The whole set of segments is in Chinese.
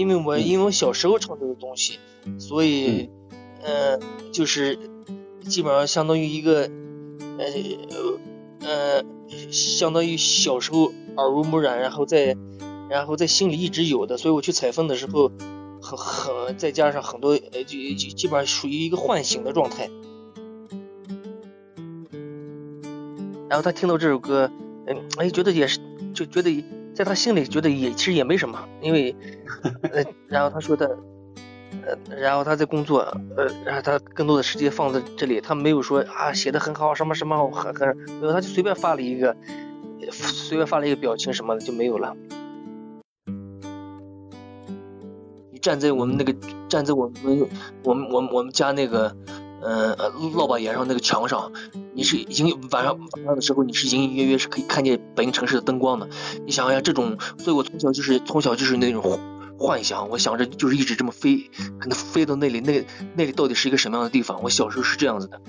因为我因为我小时候唱这个东西，所以，呃，就是基本上相当于一个，呃呃，相当于小时候耳濡目染，然后在然后在心里一直有的，所以我去采风的时候，很很再加上很多，呃，就就基本上属于一个唤醒的状态。然后他听到这首歌，嗯，哎，觉得也是，就觉得在他心里觉得也其实也没什么，因为，呃，然后他说的，呃，然后他在工作，呃，然后他更多的时间放在这里，他没有说啊写的很好，什么什么很很，没有，他就随便发了一个，随便发了一个表情什么的就没有了。你站在我们那个，站在我们我们我们我们家那个。嗯，落把岩上那个墙上，你是隐晚上晚上的时候，你是隐隐约约是可以看见北京城市的灯光的。你想想这种，所以我从小就是从小就是那种幻想，我想着就是一直这么飞，可能飞到那里，那那里到底是一个什么样的地方？我小时候是这样子的。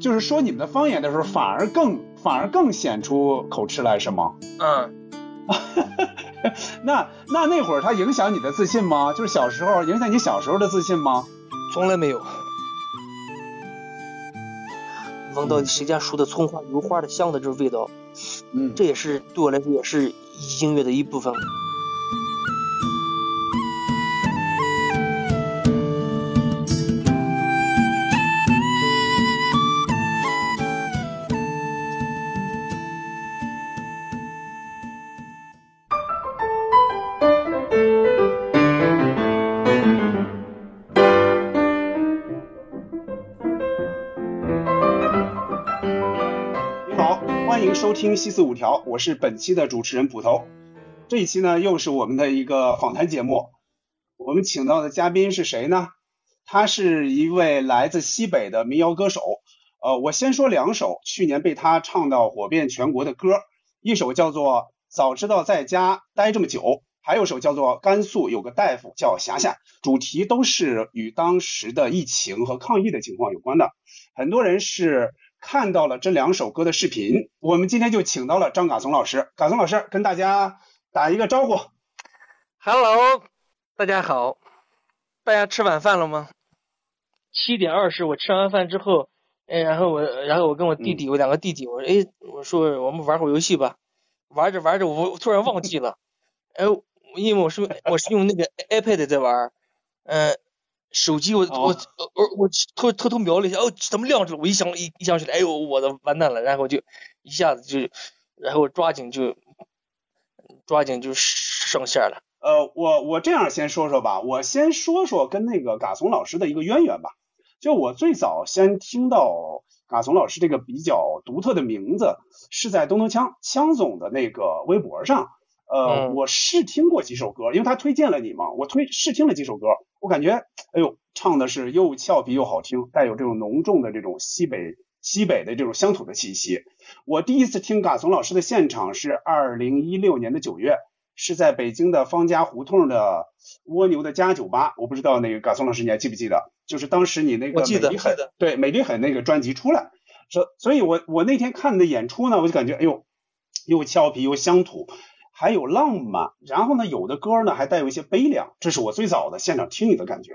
就是说你们的方言的时候，反而更反而更显出口吃来，是吗？嗯。那那那会儿他影响你的自信吗？就是小时候影响你小时候的自信吗？从来没有。闻到谁家熟的葱花、油花的香的这种味道，嗯，这也是对我来说也是音乐的一部分。听西四五条，我是本期的主持人捕头。这一期呢，又是我们的一个访谈节目。我们请到的嘉宾是谁呢？他是一位来自西北的民谣歌手。呃，我先说两首去年被他唱到火遍全国的歌，一首叫做《早知道在家待这么久》，还有首叫做《甘肃有个大夫叫霞霞》，主题都是与当时的疫情和抗疫的情况有关的。很多人是。看到了这两首歌的视频，我们今天就请到了张嘎松老师。嘎松老师跟大家打一个招呼。Hello，大家好。大家吃晚饭了吗？七点二十，我吃完饭之后，哎，然后我，然后我跟我弟弟，我两个弟弟，我说，哎，我说我们玩会儿游戏吧。玩着玩着，我突然忘记了，哎，因为我是我是用那个 iPad 在玩，嗯。手机我我我我偷偷偷瞄了一下，哦，怎么亮着了？我一想一一想起来，哎呦，我的完蛋了！然后就一下子就，然后抓紧就抓紧就上线了。呃，我我这样先说说吧，我先说说跟那个嘎怂老师的一个渊源吧。就我最早先听到嘎怂老师这个比较独特的名字，是在东东枪枪总的那个微博上。呃，我试听过几首歌，因为他推荐了你嘛，我推试听了几首歌，我感觉，哎呦，唱的是又俏皮又好听，带有这种浓重的这种西北西北的这种乡土的气息。我第一次听嘎怂老师的现场是二零一六年的九月，是在北京的方家胡同的蜗牛的家酒吧，我不知道那个嘎怂老师你还记不记得？就是当时你那个美丽很对美丽很那个专辑出来，所所以，我我那天看你的演出呢，我就感觉，哎呦，又俏皮又乡土。还有浪漫，然后呢，有的歌呢还带有一些悲凉，这是我最早的现场听你的感觉。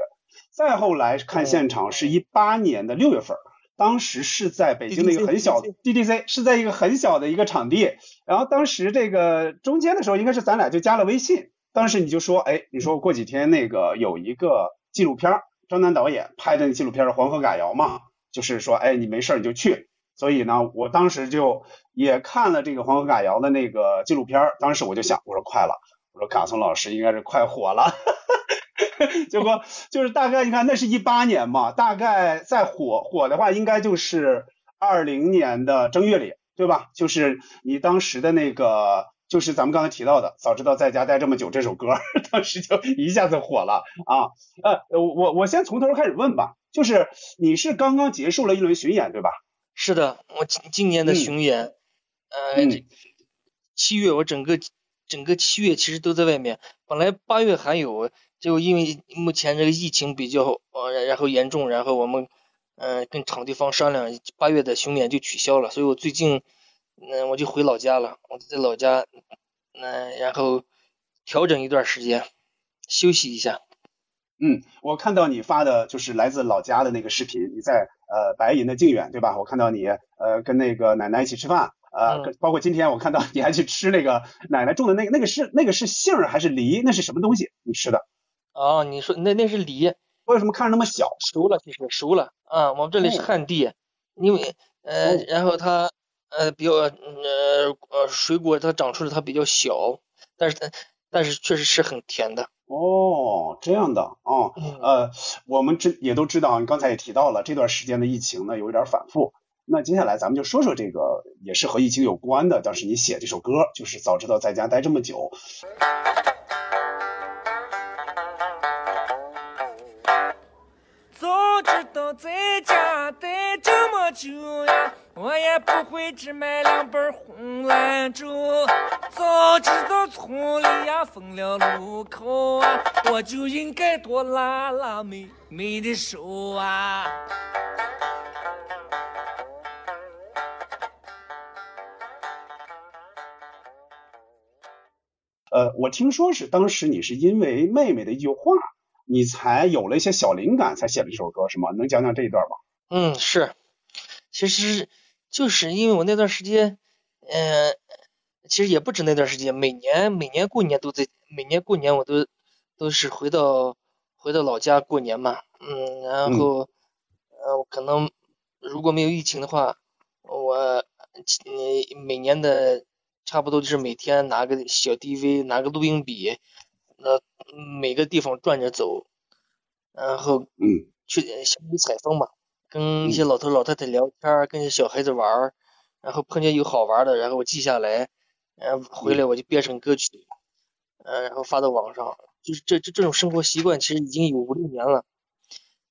再后来看现场是一八年的六月份，当时是在北京的一个很小的 DDC，是在一个很小的一个场地。然后当时这个中间的时候，应该是咱俩就加了微信。当时你就说，哎，你说过几天那个有一个纪录片，张楠导演拍的那纪录片《黄河嘎谣》嘛，就是说，哎，你没事你就去。所以呢，我当时就也看了这个黄河嘎谣的那个纪录片当时我就想，我说快了，我说卡松老师应该是快火了。结果就是大概你看，那是一八年嘛，大概再火火的话，应该就是二零年的正月里，对吧？就是你当时的那个，就是咱们刚才提到的，早知道在家待这么久这首歌，当时就一下子火了啊。呃，我我先从头开始问吧，就是你是刚刚结束了一轮巡演，对吧？是的，我今今年的巡演，呃，七月我整个整个七月其实都在外面，本来八月还有，就因为目前这个疫情比较呃然后严重，然后我们嗯跟场地方商量，八月的巡演就取消了，所以我最近嗯我就回老家了，我在老家，嗯然后调整一段时间，休息一下。嗯，我看到你发的就是来自老家的那个视频，你在呃白银的靖远对吧？我看到你呃跟那个奶奶一起吃饭，呃，包括今天我看到你还去吃那个奶奶种的那个那个是那个是杏还是梨？那是什么东西？你吃的？哦，你说那那是梨，为什么看着那么小？熟了，其实熟了啊。我们这里是旱地，因为呃，然后它呃比较呃呃水果它长出来它比较小，但是但是确实是很甜的。哦，这样的哦，呃，我们知也都知道，你刚才也提到了这段时间的疫情呢，有一点反复。那接下来咱们就说说这个也是和疫情有关的。当时你写这首歌，就是早知道在家待这么久。早知道在家待这么久呀。我也不会只买两本红蓝珠，早知道村里呀分了路口啊，我就应该多拉拉妹妹的手啊。呃，我听说是当时你是因为妹妹的一句话，你才有了一些小灵感，才写了这首歌，是吗？能讲讲这一段吗？嗯，是，其实。就是因为我那段时间，嗯，其实也不止那段时间，每年每年过年都在，每年过年我都都是回到回到老家过年嘛，嗯，然后，呃，可能如果没有疫情的话，我嗯每年的差不多就是每天拿个小 DV，拿个录音笔，那每个地方转着走，然后嗯。去相当于采风嘛。跟一些老头老太太聊天，跟一些小孩子玩，然后碰见有好玩的，然后我记下来，然后回来我就编成歌曲，呃，然后发到网上。就是这这这种生活习惯，其实已经有五六年了。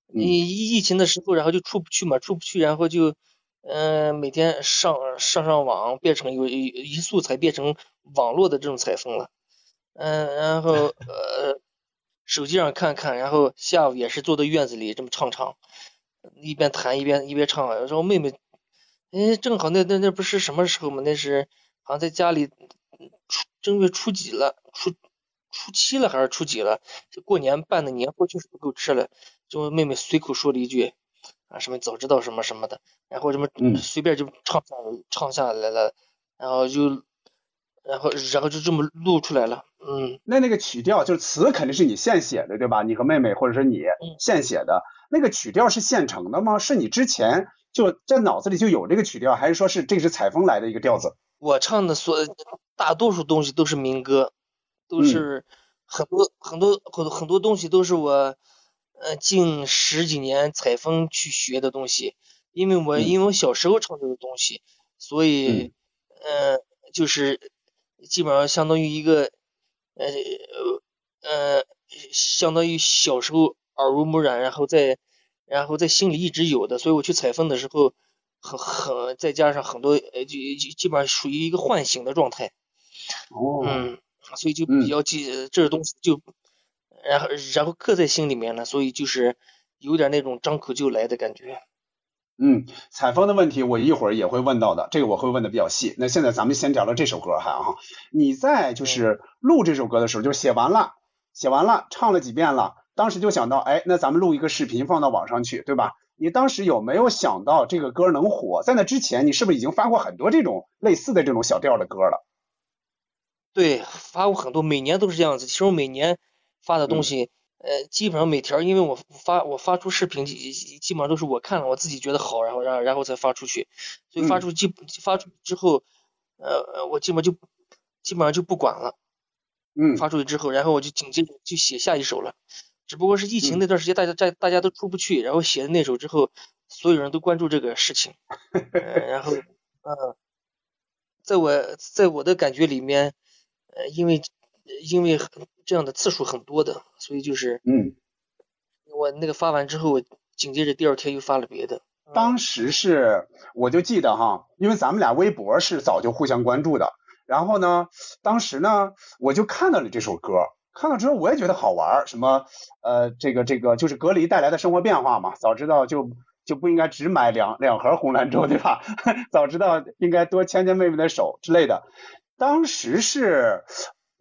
你疫疫情的时候，然后就出不去嘛，出不去，然后就嗯每天上上上网，变成有一素材变成网络的这种采风了。嗯，然后 呃手机上看看，然后下午也是坐到院子里这么唱唱。一边弹一边一边唱，然后妹妹，哎，正好那那那不是什么时候嘛？那是好像在家里初正月初几了，初初七了还是初几了？就过年办的年货就是不够吃了，就妹妹随口说了一句啊什么早知道什么什么的，然后什么随便就唱下唱下来了，然后就然后然后就这么录出来了，嗯。那那个曲调就是词肯定是你现写的对吧？你和妹妹或者是你现写的。那个曲调是现成的吗？是你之前就在脑子里就有这个曲调，还是说是这是采风来的一个调子？我唱的所大多数东西都是民歌，都是很多很多很多很多东西都是我呃近十几年采风去学的东西，因为我因为我小时候唱这个东西，所以呃就是基本上相当于一个呃呃相当于小时候。耳濡目染，然后在，然后在心里一直有的，所以我去采风的时候，很很再加上很多，呃，就就基本上属于一个唤醒的状态。哦。嗯，所以就比较记这东西，就然后然后刻在心里面了，所以就是有点那种张口就来的感觉。嗯，采风的问题我一会儿也会问到的，这个我会问的比较细。那现在咱们先聊聊这首歌哈，哈，你在就是录这首歌的时候，就写完了，写完了，唱了几遍了。当时就想到，哎，那咱们录一个视频放到网上去，对吧？你当时有没有想到这个歌能火？在那之前，你是不是已经发过很多这种类似的这种小调的歌了？对，发过很多，每年都是这样子。其实我每年发的东西，呃，基本上每条，因为我发我发出视频，基基本上都是我看了我自己觉得好，然后然然后才发出去。所以发出基发出之后，呃，我基本就基本上就不管了。嗯。发出去之后，然后我就紧接着就写下一首了。只不过是疫情那段时间，大家在大家都出不去，然后写的那首之后，所有人都关注这个事情，然后，嗯，在我在我的感觉里面，呃，因为因为这样的次数很多的，所以就是，嗯，我那个发完之后，紧接着第二天又发了别的。当时是我就记得哈，因为咱们俩微博是早就互相关注的，然后呢，当时呢，我就看到了这首歌。看了之后我也觉得好玩儿，什么呃这个这个就是隔离带来的生活变化嘛，早知道就就不应该只买两两盒红兰州对吧？早知道应该多牵牵妹妹的手之类的。当时是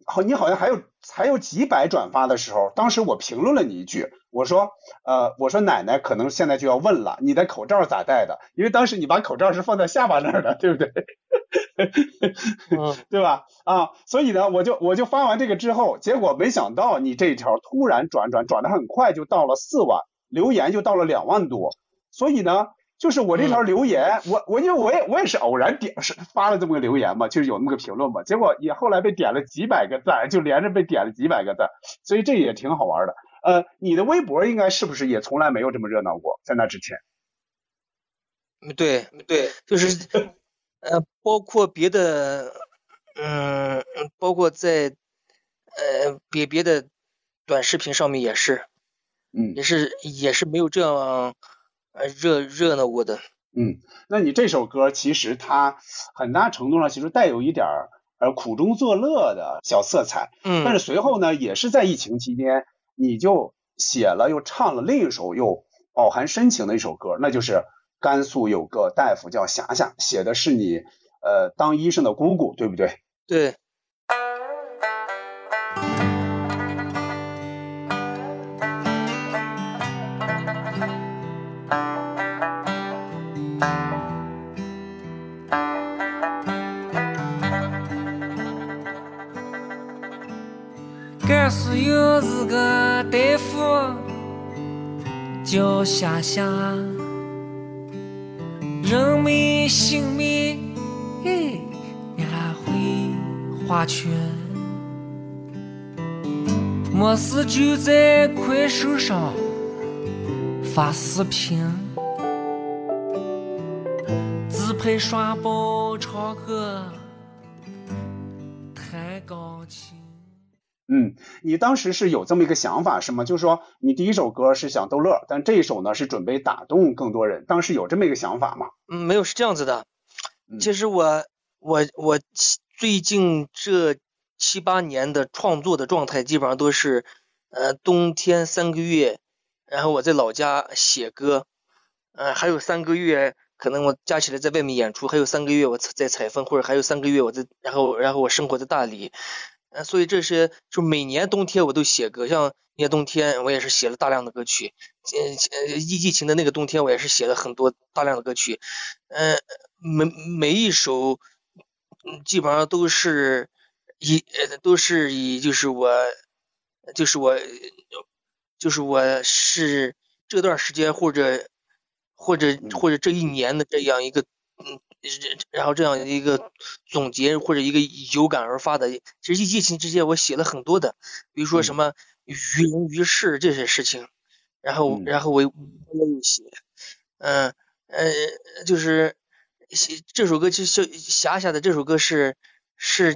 好，你好像还有还有几百转发的时候，当时我评论了你一句，我说，呃，我说奶奶可能现在就要问了，你的口罩咋戴的？因为当时你把口罩是放在下巴那儿的，对不对？对吧？啊，所以呢，我就我就发完这个之后，结果没想到你这一条突然转转转的很快，就到了四万，留言就到了两万多，所以呢。就是我这条留言，我我因为我也我也是偶然点是发了这么个留言嘛，就是有那么个评论嘛，结果也后来被点了几百个赞，就连着被点了几百个赞，所以这也挺好玩的。呃，你的微博应该是不是也从来没有这么热闹过？在那之前？对对，就是呃，包括别的，嗯，包括在呃别别的短视频上面也是，嗯，也是也是没有这样呃。热热闹过的，嗯，那你这首歌其实它很大程度上其实带有一点儿呃苦中作乐的小色彩，嗯，但是随后呢，也是在疫情期间，你就写了又唱了另一首又饱含深情的一首歌，那就是甘肃有个大夫叫霞霞，写的是你呃当医生的姑姑，对不对？对。叫夏夏，人没性命，哎，也会画圈。没事就在快手上发视频，自拍耍宝唱歌，你当时是有这么一个想法是吗？就是说你第一首歌是想逗乐，但这一首呢是准备打动更多人。当时有这么一个想法吗？嗯，没有，是这样子的。其实我我我最近这七八年的创作的状态，基本上都是呃冬天三个月，然后我在老家写歌，呃还有三个月可能我加起来在外面演出，还有三个月我在采风，或者还有三个月我在然后然后我生活在大理。呃，所以这些就每年冬天我都写歌，像年冬天我也是写了大量的歌曲，呃，疫疫情的那个冬天我也是写了很多大量的歌曲，嗯，每每一首基本上都是以呃都是以就是我就是我就是我是这段时间或者或者或者这一年的这样一个嗯。然后这样一个总结或者一个有感而发的，其实疫情之间我写了很多的，比如说什么于人于事这些事情，然后然后我我也写，嗯呃就是写这首歌就小霞霞的这首歌是是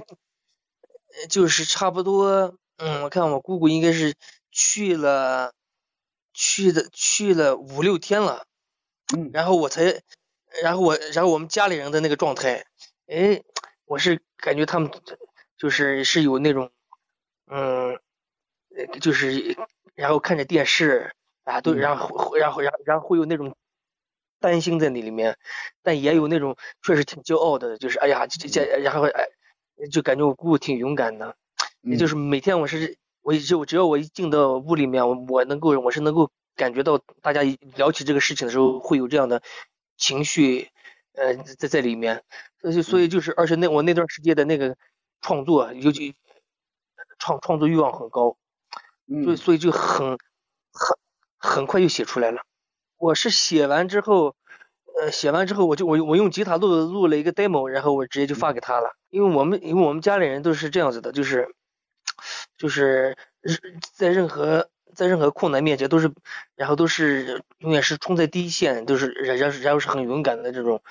就是差不多，嗯我看我姑姑应该是去了去的去了五六天了，嗯然后我才。然后我，然后我们家里人的那个状态，哎，我是感觉他们就是是有那种，嗯，就是然后看着电视啊，都然后然后然后然后会有那种担心在那里面，但也有那种确实挺骄傲的，就是哎呀这这然后哎就感觉我姑姑挺勇敢的，也就是每天我是我就只要我一进到屋里面，我我能够我是能够感觉到大家聊起这个事情的时候会有这样的。情绪，呃，在在里面，所以所以就是，而且那我那段时间的那个创作，尤其创创作欲望很高，所以所以就很很很快就写出来了。我是写完之后，呃，写完之后我就我我用吉他录录了一个 demo，然后我直接就发给他了。因为我们因为我们家里人都是这样子的，就是就是在任何。在任何困难面前都是，然后都是永远是冲在第一线，都是然然然后是很勇敢的这种。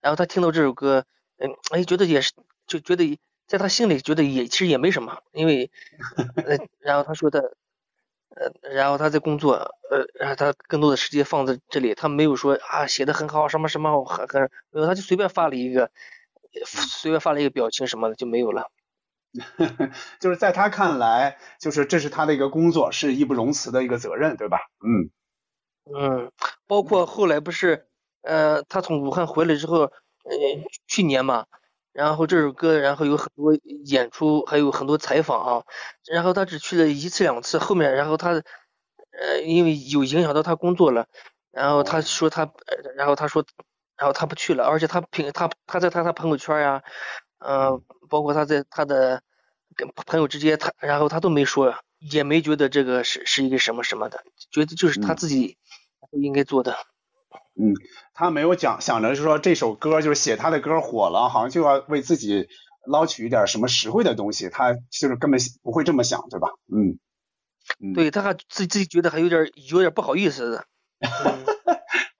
然后他听到这首歌，嗯，哎，觉得也是，就觉得在他心里觉得也其实也没什么，因为，呃，然后他说的，呃，然后他在工作，呃，然后他更多的时间放在这里，他没有说啊写的很好什么什么很很，没有，他就随便发了一个，随便发了一个表情什么的就没有了。就是在他看来，就是这是他的一个工作，是义不容辞的一个责任，对吧？嗯嗯，包括后来不是，呃，他从武汉回来之后，呃，去年嘛，然后这首歌，然后有很多演出，还有很多采访啊。然后他只去了一次两次，后面然后他呃因为有影响到他工作了，然后他说他，然后他说，然后他不去了，而且他平他他在他他朋友圈呀，呃，包括他在他的跟朋友之间，他然后他都没说，也没觉得这个是是一个什么什么的，觉得就是他嗯自己应该做的。嗯，他没有讲想着是说这首歌就是写他的歌火了，好像就要为自己捞取一点什么实惠的东西，他就是根本不会这么想，对吧？嗯，嗯，对，他还自己自己觉得还有点有点不好意思的。嗯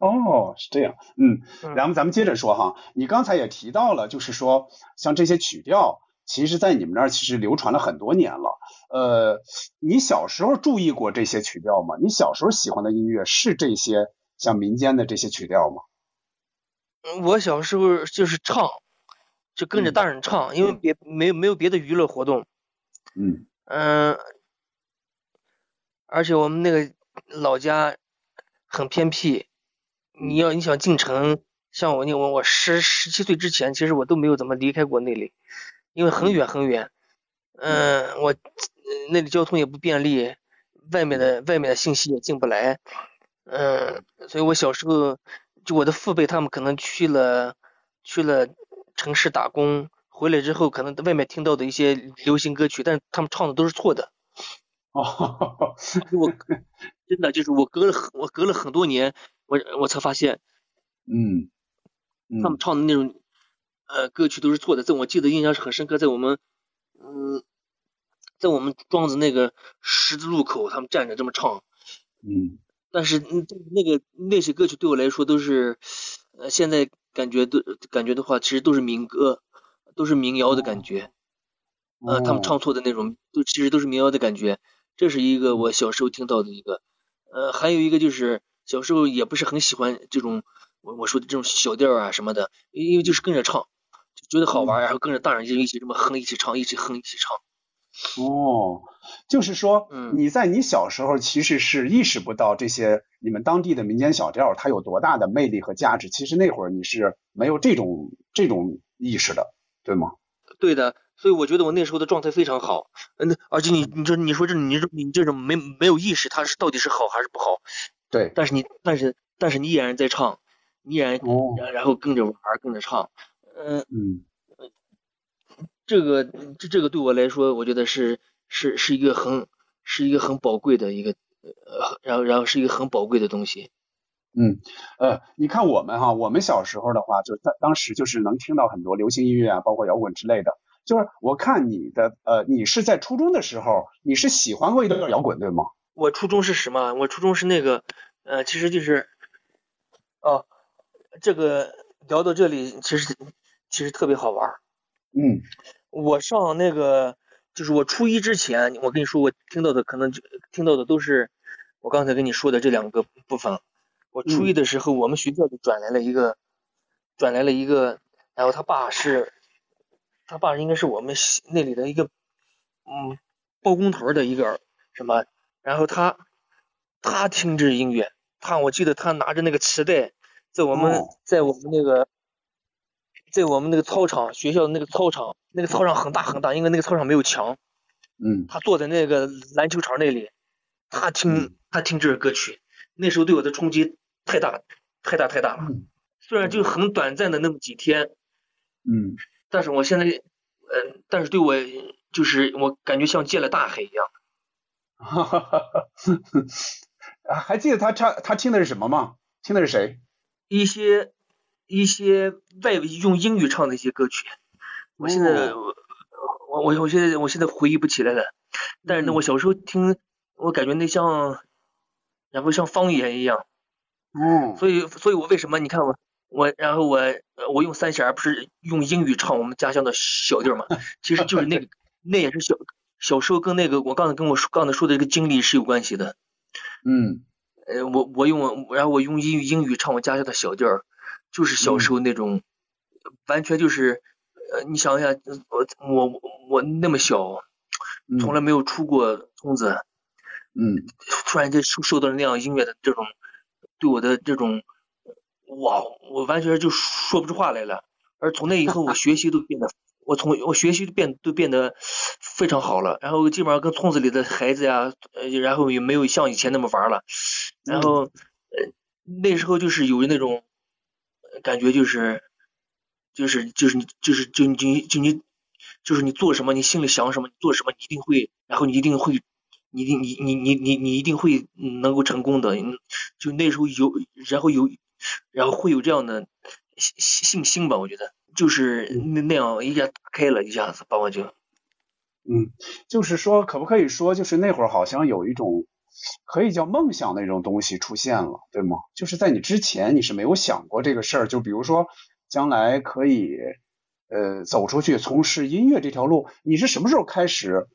哦，是这样，嗯，嗯然后咱们接着说哈，你刚才也提到了，就是说像这些曲调，其实在你们那儿其实流传了很多年了。呃，你小时候注意过这些曲调吗？你小时候喜欢的音乐是这些像民间的这些曲调吗？嗯我小时候就是唱，就跟着嗯大人唱，因为别没有没有别的娱乐活动。嗯嗯，而且我们那个老家很偏僻，你要你想进城，像我那我我十十七岁之前，其实我都没有怎么离开过那里，因为很远很远。嗯，我呃那里交通也不便利，外面的外面的信息也进不来。嗯，所以我小时候就我的父辈他们可能去了去了城市打工，回来之后可能外面听到的一些流行歌曲，但是他们唱的都是错的。哦，我真的就是我隔了我隔了很多年，我我才发现嗯他们嗯唱的那种呃歌曲都是错的。在我记得印象是很深刻，在我们嗯在我们庄子那个十字路口，他们站着这么唱。嗯但是嗯那个那些歌曲对我来说都是呃现在感觉都感觉的话，其实都是民歌，都是民谣的感觉。呃，他们哦唱错的那种，都其实都是民谣的感觉。这是一个我小时候听到的一个，呃，还有一个就是小时候也不是很喜欢这种我我说的这种小调啊什么的，因为就是跟着唱，就觉得好玩，然后跟着大人就一起这么哼，一起唱，一起哼，一起唱。哦，就是说，嗯你在你小时候其实是意识不到这些你们当地的民间小调它有多大的魅力和价值。其实那会儿你是没有这种这种意识的，对吗？对的，所以我觉得我那时候的状态非常好。嗯，而且你你这你说这你这你这种没没有意识，它是到底是好还是不好？对，但是你但是但是你依然在唱，你依然哦，然然后跟着玩儿跟着唱，嗯、嗯这个这这个对我来说，我觉得是是是一个很是一个很宝贵的一个呃，然后然后是一个很宝贵的东西。嗯，呃，你看我们哈，我们小时候的话，就当当时就是能听到很多流行音乐啊，包括摇滚之类的。就是我看你的，呃，你是在初中的时候，你是喜欢过一段摇滚，对吗？我初中是什么？我初中是那个呃，其实就是哦，这个聊到这里，其实其实特别好玩儿。嗯我上那个就是我初一之前，我跟你说，我听到的可能就听到的都是我刚才跟你说的这两个部分。我初一的时候，我们学校就转来了一个，转来了一个，然后他爸是，他爸应该是我们西那里的一个，嗯，包工头的一个什么，然后他他听这音乐，他我记得他拿着那个磁带，在我们、哦在我们那个。在我们那个操场，学校的那个操场，那个操场很大很大，因为那个操场没有墙。嗯他坐在那个篮球场那里，他听嗯他听这首歌曲，那时候对我的冲击太大太大太大了。嗯虽然就很短暂的那么几天，嗯但是我现在，呃，但是对我就是我感觉像见了大海一样。哈哈哈哈，啊还记得他唱他听的是什么吗？听的是谁？一些一些外用英语唱的一些歌曲，我现在哦我我我现在我现在回忆不起来了，但是呢，嗯我小时候听，我感觉那像，然后像方言一样。嗯，所以，所以我为什么你看我我，然后我呃我用三弦儿不是用英语唱我们家乡的小调嘛？其实就是那个那也是小小时候跟那个我刚才跟我说刚才说的这个经历是有关系的。嗯呃，我我用然后我用英语英语唱我家乡的小调儿，就是小时候那种，完全就是呃，你想想，我我我那么小，嗯从来没有出过村子，嗯突然间受受到了那样音乐的这种对我的这种，哇，我完全就说不出话来了。而从那以后我学习都变得，我从我学习变都变得非常好了，然后基本上跟村子里的孩子呀，呃，然后也没有像以前那么玩了，然后呃那时候就是有那种感觉就是就是就是你就是就你就你就是你做什么你心里想什么你做什么你一定会，然后你一定会。你你你你你你你一定会能够成功的，就那时候有，然后有，然后会有这样的信信心吧，我觉得。就是那那样一下打开了一下子把我就，嗯，就是说可不可以说就是那会儿好像有一种可以叫梦想那种东西出现了，对吗？就是在你之前你是没有想过这个事儿，就比如说将来可以。呃，走出去从事音乐这条路，你是什么时候开始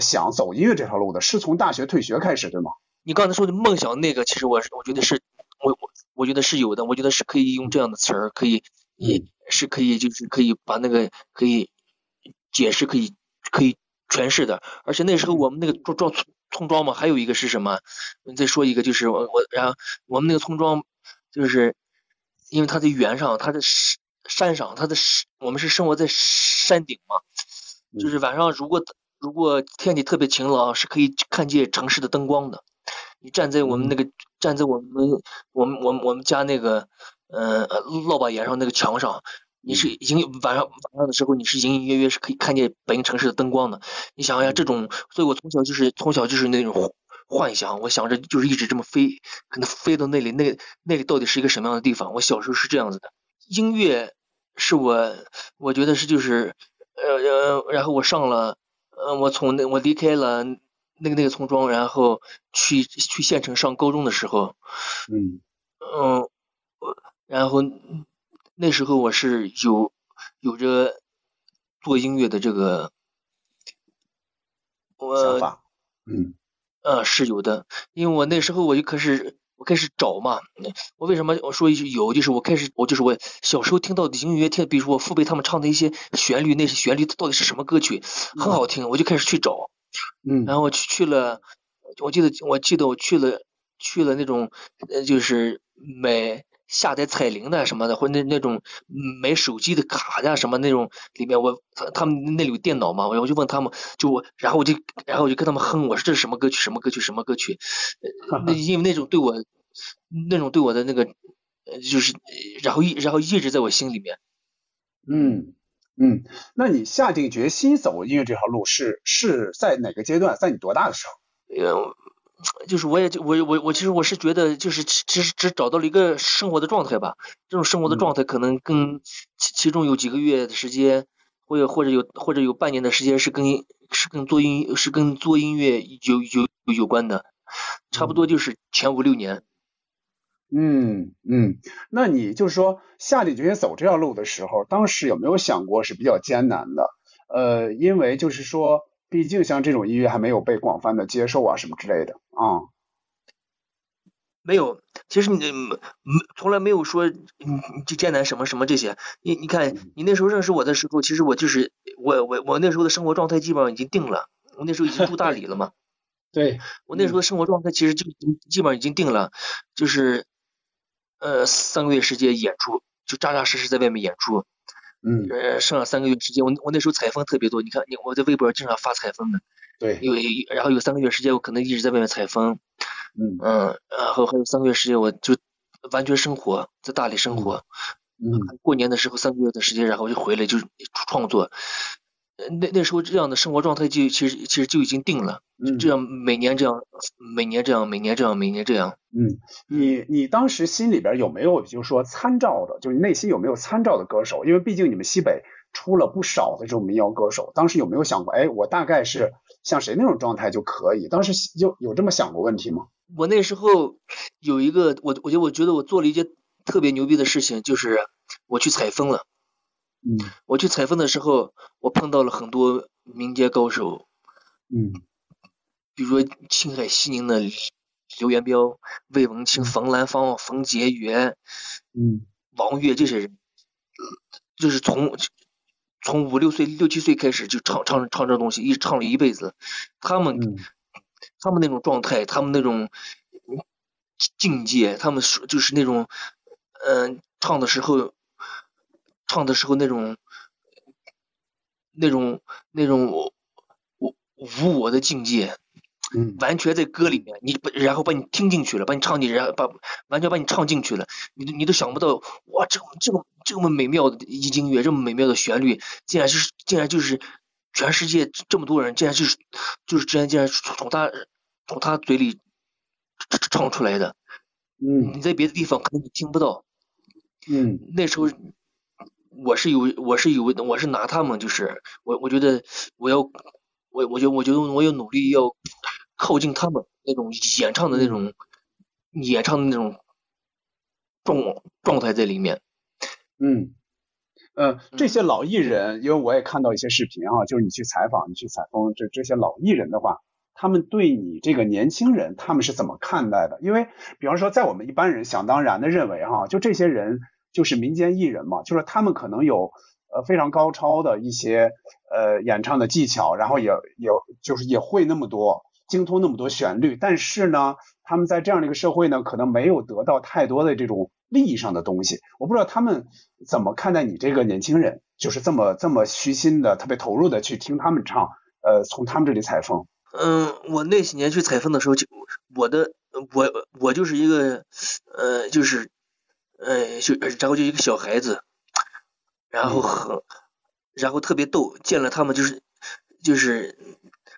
想走音乐这条路的？是从大学退学开始，对吗？你刚才说的梦想那个，其实我我觉得是，我我我觉得是有的，我觉得是可以用这样的词儿，可以也是可以就是可以把那个可以解释，可以可以诠释的。而且那时候我们那个庄庄村庄嘛，还有一个是什么？你再说一个，就是我我然后我们那个村庄就是因为它在原上，它的山。山上，它的是我们是生活在山顶嘛，就是晚上如果如果天气特别晴朗，是可以看见城市的灯光的。你站在我们那个站在我们我们我们我们家那个呃落把檐上那个墙上，你是隐晚上晚上的时候你是隐隐约约是可以看见北京城市的灯光的。你想一下这种，所以我从小就是从小就是那种幻想，我想着就是一直这么飞，可能飞到那里，那那里到底是一个什么样的地方？我小时候是这样子的。音乐是我，我觉得是就是，呃呃，然后我上了，呃，我从那我离开了那个那个村庄，然后去去县城上高中的时候，嗯嗯，然后那时候我是有有着做音乐的这个，想法，嗯，呃是有的，因为我那时候我就开始。我开始找嘛，我为什么我说一句有，就是我开始我就是我小时候听到的音乐，听比如说我父辈他们唱的一些旋律，那些旋律到底是什么歌曲，很好听，我就开始去找，嗯，然后去去了，我记得我记得我去了去了那种呃就是买下载彩铃的什么的，或者那那种买手机的卡的什么那种里面，我他们那里有电脑嘛，我我就问他们，就我然后我就然后我就跟他们哼，我说这是什么歌曲什么歌曲什么歌曲，那 因为那种对我。那种对我的那个，呃，就是，然后一然后一直在我心里面。嗯嗯，那你下定决心走音乐这条路是是在哪个阶段？在你多大的时候？呃，就是我也我我我其实我是觉得就是其实只找到了一个生活的状态吧。这种生活的状态可能跟其其中有几个月的时间，或者或者有或者有半年的时间是跟是跟做音是跟做音乐有有有关的，差不多就是前五六年。嗯嗯，那你就是说下定决心走这条路的时候，当时有没有想过是比较艰难的？呃，因为就是说，毕竟像这种音乐还没有被广泛的接受啊，什么之类的啊。没有，其实你没从来没有说你就艰难什么什么这些。你你看，你那时候认识我的时候，其实我就是我我我那时候的生活状态基本上已经定了。我那时候已经住大理了嘛。对。我那时候的生活状态其实就基本上已经定了，就是。呃，三个月时间演出，就扎扎实实在外面演出。嗯。呃，剩了三个月时间，我我那时候采风特别多。你看，你我在微博经常发采风的。对。有然后有三个月时间，我可能一直在外面采风。嗯。嗯，然后还有三个月时间，我就完全生活在大理生活。嗯。过年的时候三个月的时间，然后我就回来就创作。那那时候这样的生活状态就其实其实就已经定了，这样每年这样每年这样每年这样每年这样。嗯，你你当时心里边有没有就是说参照的，就是内心有没有参照的歌手？因为毕竟你们西北出了不少的这种民谣歌手，当时有没有想过，哎，我大概是像谁那种状态就可以？当时有有这么想过问题吗？我那时候有一个，我我觉得我觉得我做了一件特别牛逼的事情，就是我去采风了。嗯，我去采风的时候，我碰到了很多民间高手，嗯，比如说青海西宁的刘元彪、魏文清、冯兰芳、冯杰元，嗯，王悦这些人，就是从从五六岁、六七岁开始就唱唱唱这东西，一直唱了一辈子。他们他们那种状态，他们那种境界，他们说就是那种，嗯，唱的时候。唱的时候那种那种那种无无我的境界，嗯。完全在歌里面，你把然后把你听进去了，把你唱进，然后把完全把你唱进去了，你都你都想不到，哇，这这么这么美妙的音乐，这么美妙的旋律，竟然就是竟然就是全世界这么多人，竟然就是就是竟然竟然从他从他嘴里唱出来的，嗯。你在别的地方可能你听不到。嗯。那时候我是有我是有我是拿他们就是我我觉得我要我我觉得我觉得我有努力要靠近他们那种演唱的那种演唱的那种状状态在里面。嗯。呃，这些老艺人，因为我也看到一些视频啊，就是你去采访、你去采访这这些老艺人的话，他们对你这个年轻人，他们是怎么看待的？因为比方说，在我们一般人想当然的认为哈，就这些人就是民间艺人嘛，就是他们可能有呃非常高超的一些呃演唱的技巧，然后也也就是也会那么多精通那么多旋律，但是呢，他们在这样的一个社会呢，可能没有得到太多的这种利益上的东西。我不知道他们怎么看待你这个年轻人，就是这么这么虚心的、特别投入的去听他们唱，呃，从他们这里采风。嗯，我那几年去采风的时候，就我的我我就是一个呃就是呃就然后就一个小孩子，然后很然后特别逗，见了他们就是就是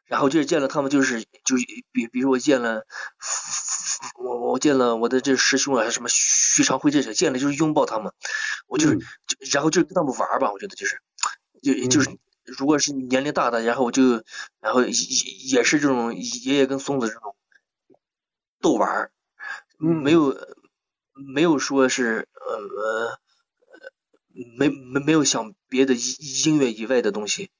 然后就是见了他们就是就比比如我见了我我见了我的这师兄啊什么徐长辉这些见了就是拥抱他们，我就是、嗯然后就是跟他们玩儿吧，我觉得就是就就是如果是年龄大的，然后我就然后也也是这种爷爷跟孙子这种逗玩儿，嗯。没有没有说是呃呃没没没有想别的音音乐以外的东西，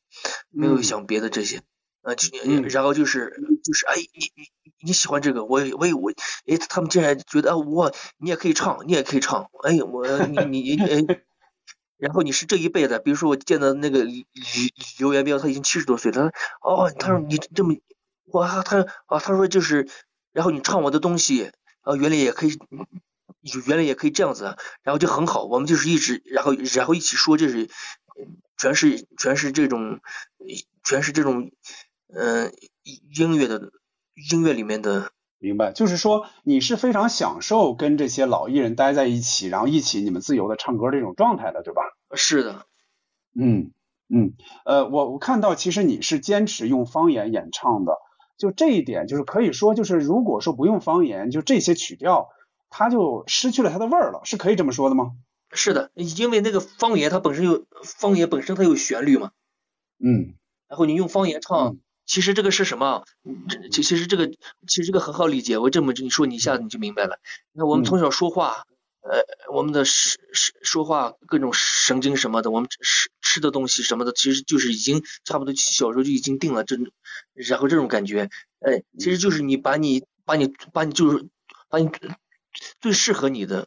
没有嗯。想别的这些。啊，就嗯。然后就是就是哎，你你你喜欢这个，我我也我，哎，他们竟然觉得啊，我你也可以唱，你也可以唱，哎，我你你你哎，然后你是这一辈子，比如说我见到那个刘刘元彪，他已经七十多岁了，他哦，他说你这么，哇，他啊，他说就是，然后你唱我的东西，啊，原来也可以，原来也可以这样子，然后就很好，我们就是一直，然后然后一起说，这是全是全是这种，全是这种，嗯、音乐的音乐里面的，明白，就是说你是非常享受跟这些老艺人待在一起，然后一起你们自由的唱歌这种状态的，对吧？是的，嗯嗯，呃，我我看到其实你是坚持用方言演唱的，就这一点就是可以说就是如果说不用方言，就这些曲调它就失去了它的味儿了，是可以这么说的吗？是的，因为那个方言它本身有方言本身它有旋律嘛，嗯然后你用方言唱，嗯其实这个是什么？这其其实这个其实这个很好理解，我这么你说你一下子你就明白了。你看我们嗯从小说话，呃，我们的说说说话各种神经什么的，我们吃吃的东西什么的，其实就是已经差不多小时候就已经定了这，然后这种感觉，哎，其实就是你把你把你把你就是把你最适合你的，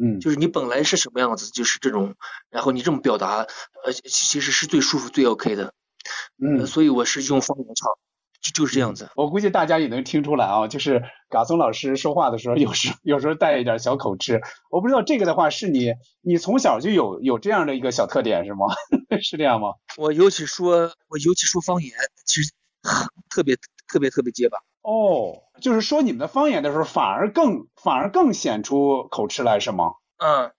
嗯，就是你本来是什么样子，就是这种，然后你这么表达，呃，其其实是最舒服最 OK 的。嗯呃，所以我是用方言唱，就就是这样子。我估计大家也能听出来啊，就是嘎松老师说话的时候，有时有时候带一点小口吃。我不知道这个的话是你你从小就有有这样的一个小特点是吗？是这样吗？我尤其说，我尤其说方言，其实特别特别特别结巴。哦，就是说你们的方言的时候，反而更反而更显出口吃来是吗？嗯，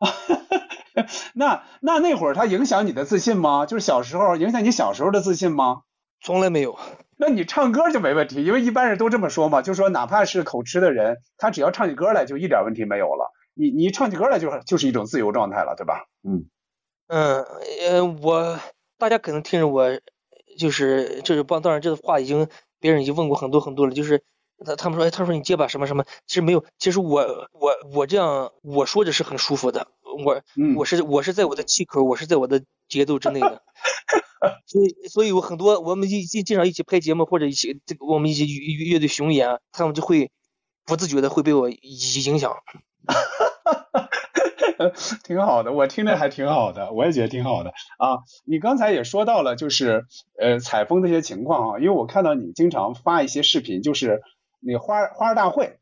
那那那会儿它影响你的自信吗？就是小时候影响你小时候的自信吗？从来没有。那你唱歌就没问题，因为一般人都这么说嘛，就说哪怕是口吃的人，他只要唱起歌来就一点问题没有了。你你唱起歌来就是就是一种自由状态了，对吧？嗯嗯呃，我大家可能听着我就是就是帮，当然这个话已经别人已经问过很多很多了，就是他他们说，哎，他说你结巴什么什么，其实没有，其实我我我这样我说着是很舒服的，我嗯我是我是在我的气口，我是在我的节奏之内的，所以所以我很多我们一经经常一起拍节目或者一起这个我们一起乐乐队巡演啊，他们就会不自觉的会被我影响。呃 挺好的，我听着还挺好的，我也觉得挺好的啊。你刚才也说到了，就是呃采风的一些情况啊，因为我看到你经常发一些视频，就是那个花花儿大会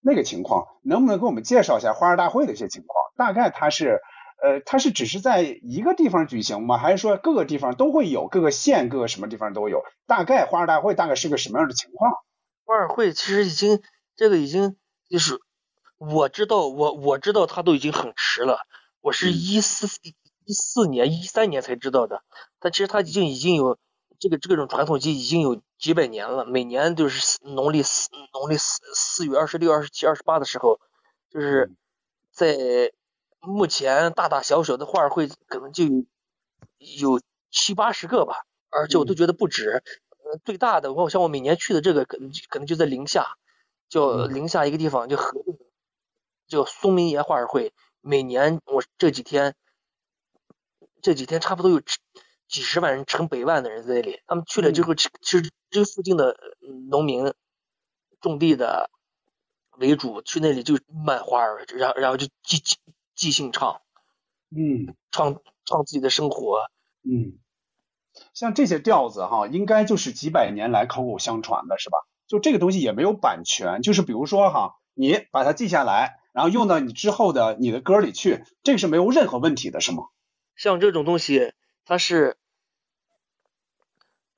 那个情况，能不能给我们介绍一下花儿大会的一些情况？大概它是呃，它是只是在一个地方举行吗？还是说各个地方都会有，各个县、各个什么地方都有？大概花儿大会大概是个什么样的情况？花儿会其实已经这个已经就是我知道我我知道他都已经很迟了，我是一四一四年一三年才知道的，但其实他已经已经有这个这种传统机已经有几百年了，每年都是农历四农历四四月二十六、二十七、二十八的时候，就是在。目前大大小小的画儿会可能就有有七八十个吧，而且我都觉得不止。呃，最大的我像我每年去的这个可能可能就在宁夏，叫宁夏一个地方叫河叫松明岩画儿会。每年我这几天这几天差不多有几十万人，成百万的人在那里。他们去了之后，其实这附近的农民种地的为主，去那里就卖花儿，然后然后就即即。即兴唱，嗯，唱唱自己的生活，嗯，像这些调子哈，应该就是几百年来口口相传的是吧？就这个东西也没有版权，就是比如说哈，你把它记下来，然后用到你之后的你的歌里去，这个是没有任何问题的，是吗？像这种东西，它是，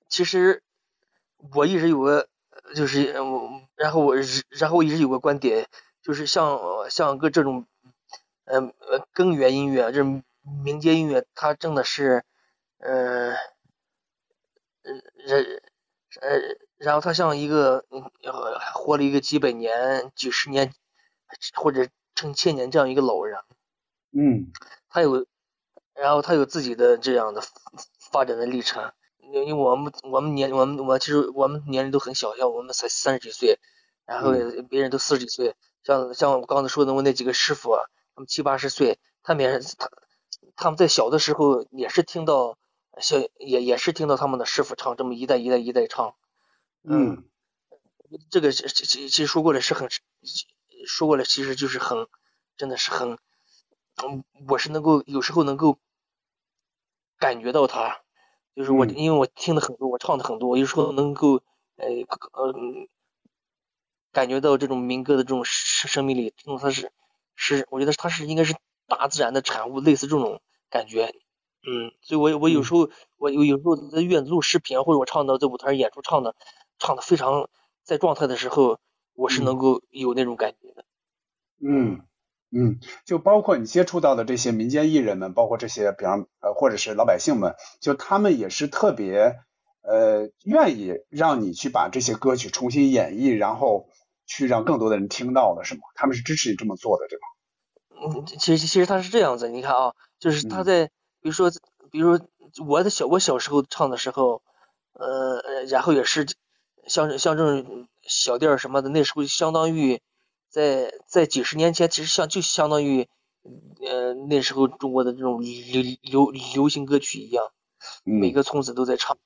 其实我一直有个，就是我然后我然后我一直有个观点，就是像像个这种。嗯呃，根源音乐，这民间音乐，它真的是，呃，人，呃，然后它像一个，活了一个几百年、几十年或者成千年这样一个老人，嗯，他有，然后他有自己的这样的发展的历程。因为我们我们年我们我其实我们年龄都很小，像我们才三十几岁，然后别人都四十几岁，像像我刚才说的我那几个师傅。他们七八十岁，他们也是他他们在小的时候也是听到小也也是听到他们的师傅唱这么一代一代一代唱，嗯，这个其其实说过来是很说过来其实就是很真的是很，我是能够有时候能够感觉到他，就是我因为我听的很多，我唱的很多，我有时候能够呃呃感觉到这种民歌的这种生生命力，这种它是。是，我觉得它是应该是大自然的产物，类似这种感觉，嗯，所以我我有时候我有有时候在院子录视频，或者我唱到在舞台上演出唱的，唱的非常在状态的时候，我是能够有那种感觉的。嗯嗯，就包括你接触到的这些民间艺人们，包括这些，比方呃或者是老百姓们，就他们也是特别呃愿意让你去把这些歌曲重新演绎，然后。去让更多的人听到的是吗？他们是支持你这么做的，对吧？嗯，其实其实他是这样子，你看啊，就是他在比如说比如说我的小我小时候唱的时候，呃，然后也是像像这种小店什么的，那时候相当于在在几十年前，其实像就相当于呃那时候中国的这种流流流行歌曲一样，每个村子都在唱，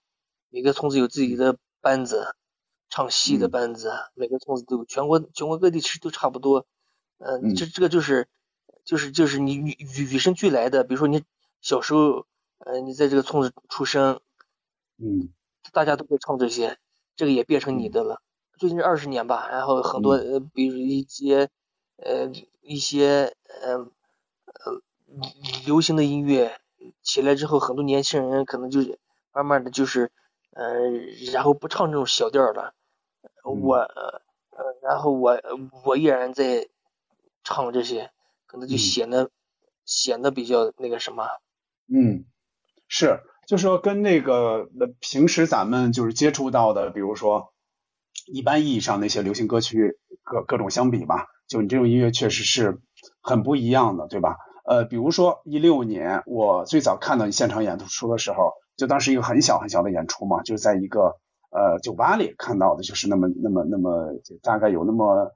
每个村子有自己的班子。唱戏的班子，每个村子都有，全国全国各地其实都差不多。嗯，这这个就是就是就是你与与与生俱来的。比如说你小时候，呃，你在这个村子出生，嗯，大家都会唱这些，这个也变成你的了。最近这二十年吧，然后很多呃，比如一些呃一些呃呃流行的音乐起来之后，很多年轻人可能就慢慢的就是呃，然后不唱这种小调了。我呃，然后我我依然在唱这些，可能就显得显得比较那个什么。嗯，是，就说跟那个平时咱们就是接触到的，比如说一般意义上那些流行歌曲各各种相比吧，就你这种音乐确实是很不一样的，对吧？呃，比如说一六年我最早看到你现场演出的时候，就当时一个很小很小的演出嘛，就是在一个。呃，酒吧里看到的就是那么那么那么，大概有那么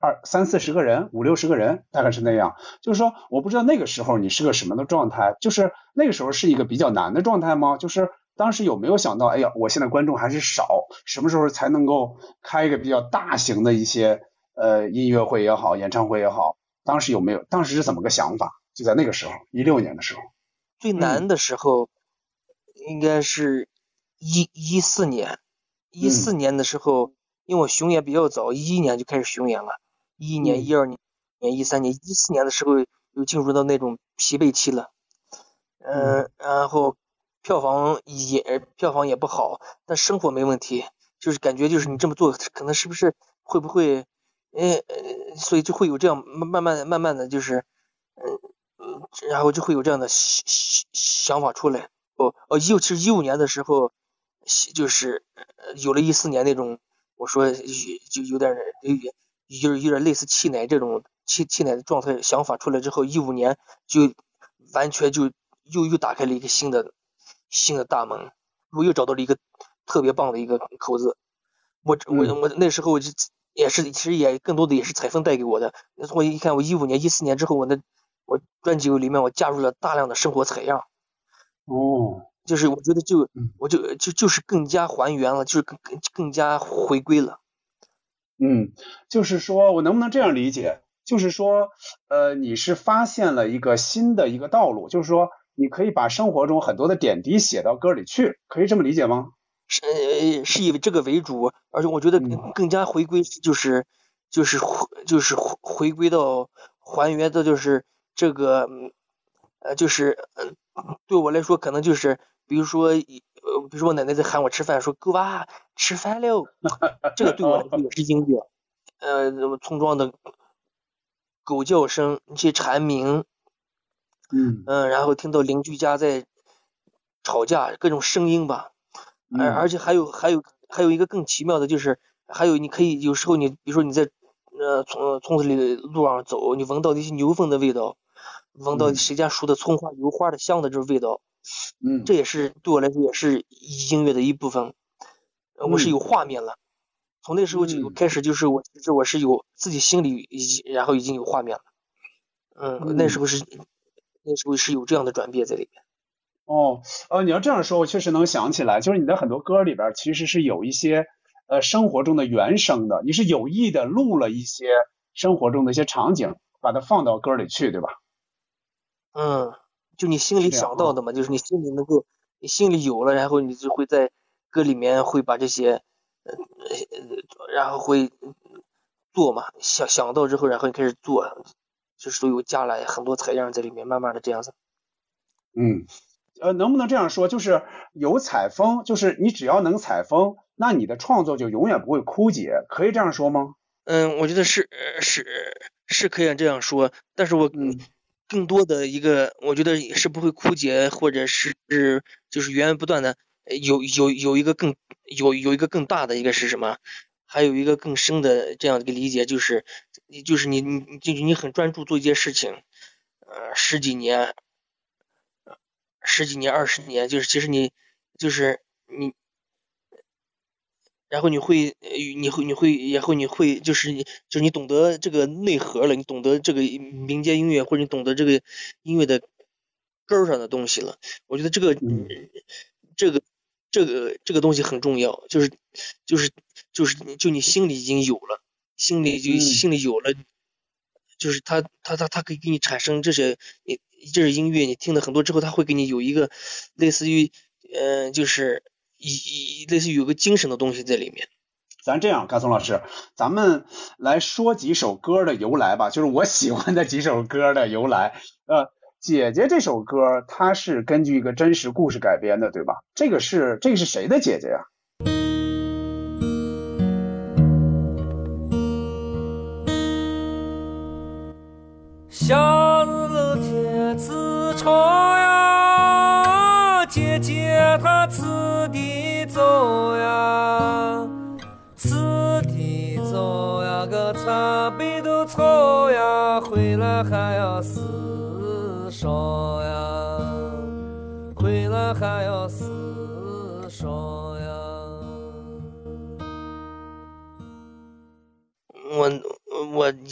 二三四十个人，五六十个人，大概是那样。就是说，我不知道那个时候你是个什么的状态，就是那个时候是一个比较难的状态吗？就是当时有没有想到，哎呀，我现在观众还是少，什么时候才能够开一个比较大型的一些呃音乐会也好，演唱会也好？当时有没有？当时是怎么个想法？就在那个时候，一六年的时候，最难的时候应该是一一四年。一四年的时候，因为我巡演比较早，一一年就开始巡演了，一一年、一二年、一三年、一四年的时候又进入到那种疲惫期了。嗯，然后票房也票房也不好，但生活没问题，就是感觉就是你这么做可能是不是会不会，呃，所以就会有这样慢慢慢慢慢的就是，嗯嗯，然后就会有这样的想想想法出来。哦哦，一其实一五年的时候，就是有了一四年那种，我说就有点有有有点类似气馁这种气气馁的状态想法出来之后，一五年就完全就。又又打开了一个新的新的大门，我又找到了一个特别棒的一个口子。我我我那时候我就也是其实也更多的也是采风带给我的。我一看我一五年一四年之后，我那我专辑里面我加入了大量的生活采样。哦，就是我觉得就我就就就是更加还原了，就是更更加回归了。嗯，就是说我能不能这样理解？就是说呃你是发现了一个新的一个道路，就是说。你可以把生活中很多的点滴写到歌里去，可以这么理解吗？是是以这个为主，而且我觉得更加回归就是就是就是回回归到还原的，就是这个呃就是对我来说可能就是比如说呃比如说我奶奶在喊我吃饭，说狗娃吃饭了，这个对我来说也是音乐，呃村庄的狗叫声，一些蝉鸣。嗯。嗯，然后听到邻居家在吵架，各种声音吧，而而且还有还有还有一个更奇妙的就是，还有你可以有时候你比如说你在呃从村子里路上走，你闻到那些牛粪的味道，闻到谁家熟的葱花油花的香的这种味道，嗯，这也是对我来说也是音乐的一部分，我是有画面了，从那时候就开始就是我其实我是有自己心里已然后已经有画面了，嗯，那时候是。那时候是有这样的转变在里面。哦，呃，你要这样说，我确实能想起来，就是你的很多歌里边其实是有一些呃生活中的原声的，你是有意的录了一些生活中的一些场景，把它放到歌里去，对吧？嗯，就你心里想到的嘛，就是你心里能够，你心里有了，然后你就会在歌里面会把这些，呃，然后会做嘛，想想到之后，然后你开始做。就是都有加了很多采样在里面，慢慢的这样子。嗯，呃，能不能这样说？就是有采风，就是你只要能采风，那你的创作就永远不会枯竭，可以这样说吗？嗯，我觉得是是是可以这样说，但是我更多的一个，我觉得是不会枯竭，或者是就是源源不断的有有有一个更有有一个更大的一个是什么？还有一个更深的这样一个理解，就是你就是你你就是你很专注做一件事情，呃十几年，十几年二十年，就是其实你就是你，然后你会你会你会然后你会就是你就是你懂得这个内核了，你懂得这个民间音乐或者你懂得这个音乐的根儿上的东西了，我觉得这个这个。这个这个东西很重要，就是就是就是就你心里已经有了，心里就心里有了，就是他他他他可以给你产生这些，你这是音乐，你听了很多之后，他会给你有一个类似于嗯，就是一一类似于有个精神的东西在里面。咱这样，甘松老师，咱们来说几首歌的由来吧，就是我喜欢的几首歌的由来，呃。姐姐这首歌，它是根据一个真实故事改编的，对吧？这个是这个是谁的姐姐呀？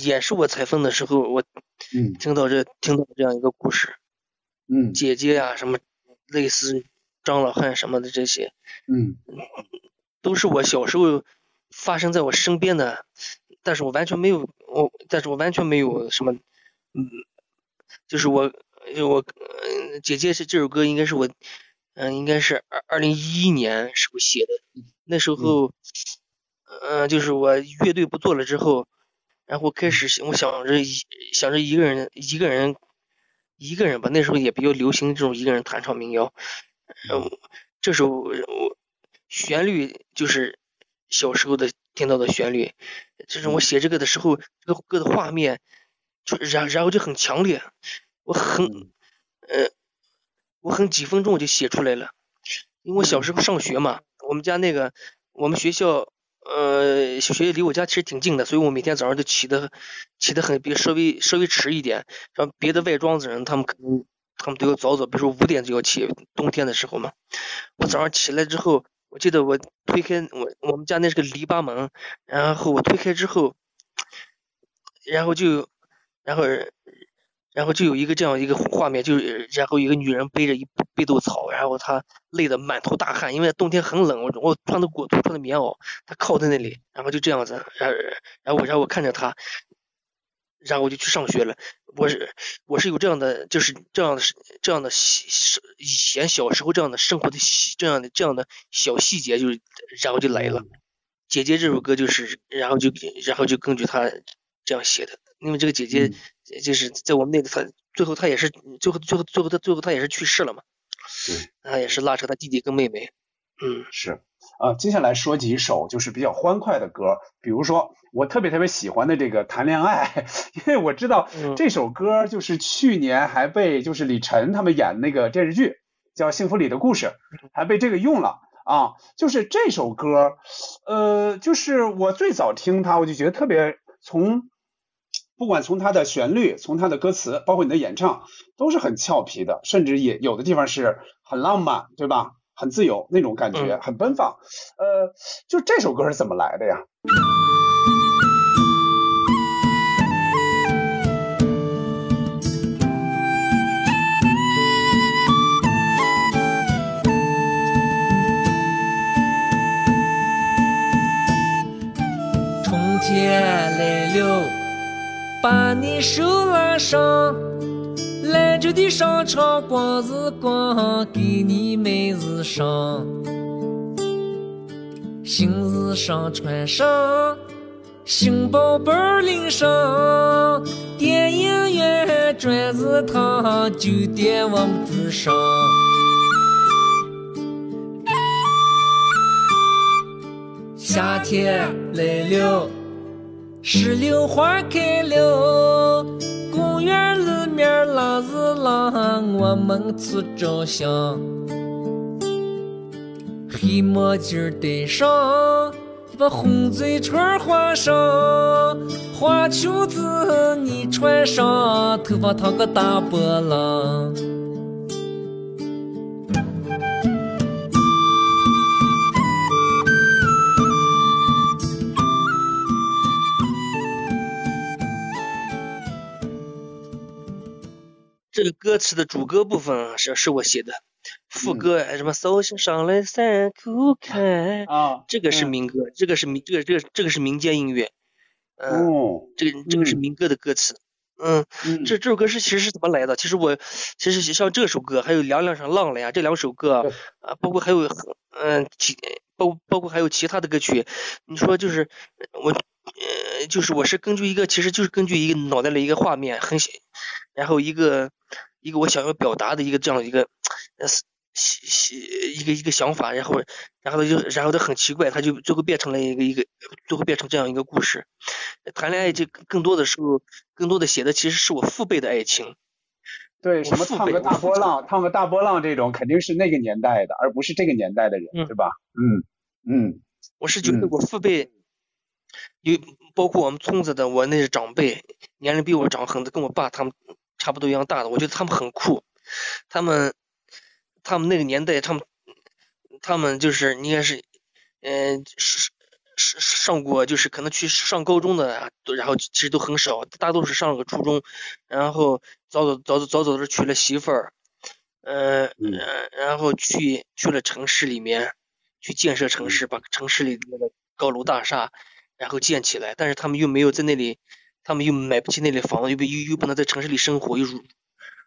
也是我采风的时候，我听到这听到这样一个故事，嗯，姐姐呀什么类似张老汉什么的这些，嗯，都是我小时候发生在我身边的，但是我完全没有我，但是我完全没有什么，嗯，就是我。就我，嗯，姐姐是这首歌，应该是我，嗯，应该是二二零一一年时候写的。那时候，嗯，就是我乐队不做了之后，然后开始我想着一想着一个人一个人一个人吧，那时候也比较流行这种一个人弹唱民谣。嗯，这首我旋律就是小时候的听到的旋律，就是我写这个的时候，这个歌的画面就然然后就很强烈，我很呃我很几分钟我就写出来了，因为我小时候上学嘛，我们家那个我们学校。呃，小学离我家其实挺近的，所以我每天早上都起的起得很，比稍微稍微迟一点。像别的外庄子人，他们可能他们都要早早，比如说五点就要起，冬天的时候嘛。我早上起来之后，我记得我推开我我们家那是个篱笆门，然后我推开之后，然后就然后。然后就有一个这样一个画面，就是然后一个女人背着一背豆草，然后她累得满头大汗，因为冬天很冷，我我穿的裹穿的棉袄，她靠在那里，然后就这样子，然然后我然后我看着她，然后我就去上学了。我是我是有这样的，就是这样的这样的细以前小时候这样的生活的这样的这样的小细节，就是然后就来了。姐姐这首歌就是，然后就然后就根据她这样写的。因为这个姐姐就是在我们那个，她最后她也是最后最后最后她最后她也是去世了嘛，对，她也是拉扯她弟弟跟妹妹，嗯，是啊，接下来说几首就是比较欢快的歌，比如说我特别特别喜欢的这个谈恋爱，因为我知道这首歌就是去年还被就是李晨他们演那个电视剧叫《幸福里的故事》，还被这个用了。啊，就是这首歌，呃，就是我最早听它我就觉得特别从。不管从它的旋律，从它的歌词，包括你的演唱，都是很俏皮的，甚至也有的地方是很浪漫，对吧？很自由那种感觉，很奔放。呃，就这首歌是怎么来的呀？春天来了。把你手拉上，兰州的商场光是逛，给你买衣裳，新衣裳穿上，新包包拎上，电影院转一趟，酒店我们住上，夏天来了。石榴花开了，公园里面拉日郎，我们去照相。黑墨镜戴上，把红嘴唇画上，花裙子你穿上，头发烫个大波浪。这个歌词的主歌部分是是我写的，副歌什么手心上来三口开啊，这个是民歌，这个是民这个这个这个是民间音乐，嗯，这个这个是民歌的歌词，嗯，这这首歌是其实是怎么来的？其实我其实像这首歌，还有凉凉上浪了呀，这两首歌啊，包括还有嗯其包包括还有其他的歌曲，你说就是我呃就是我是根据一个其实就是根据一个脑袋的一个画面很然后一个。一个我想要表达的一个这样一个呃一个一个想法，然后然后他就然后他很奇怪，他就最后变成了一个一个最后变成这样一个故事。谈恋爱就更多的时候，更多的写的其实是我父辈的爱情。对，什么烫个大波浪，烫个大波浪这种肯定是那个年代的，而不是这个年代的人，对吧？嗯嗯。我是觉得我父辈有包括我们村子的我那些长辈，年龄比我长很多，跟我爸他们。差不多一样大的，我觉得他们很酷，他们，他们那个年代，他们，他们就是应该是，嗯，上上上过，就是可能去上高中的，然后其实都很少，大多数上了个初中，然后早早早早早早的娶了媳妇儿，嗯，然后去去了城市里面，去建设城市，把城市里那个高楼大厦，然后建起来，但是他们又没有在那里。他们又买不起那里房子，又又又不能在城市里生活，又融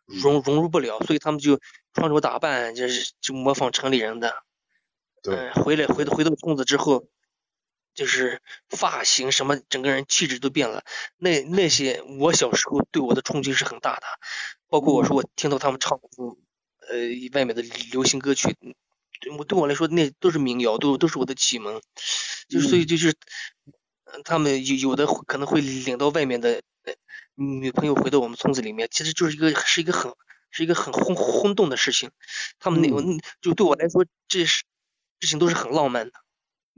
融融入不了，所以他们就穿着打扮，就是就模仿城里人的。对。回来回到回到村子之后，就是发型什么，整个人气质都变了。那那些我小时候对我的冲击是很大的。包括我说我听到他们唱呃外面的流行歌曲，我对我来说那都是民谣，都都是我的启蒙。就所以就是，他们有有的可能会领到外面的女朋友回到我们村子里面，其实就是一个是一个很是一个很轰轰动的事情。他们那个就对我来说，这是事情都是很浪漫的。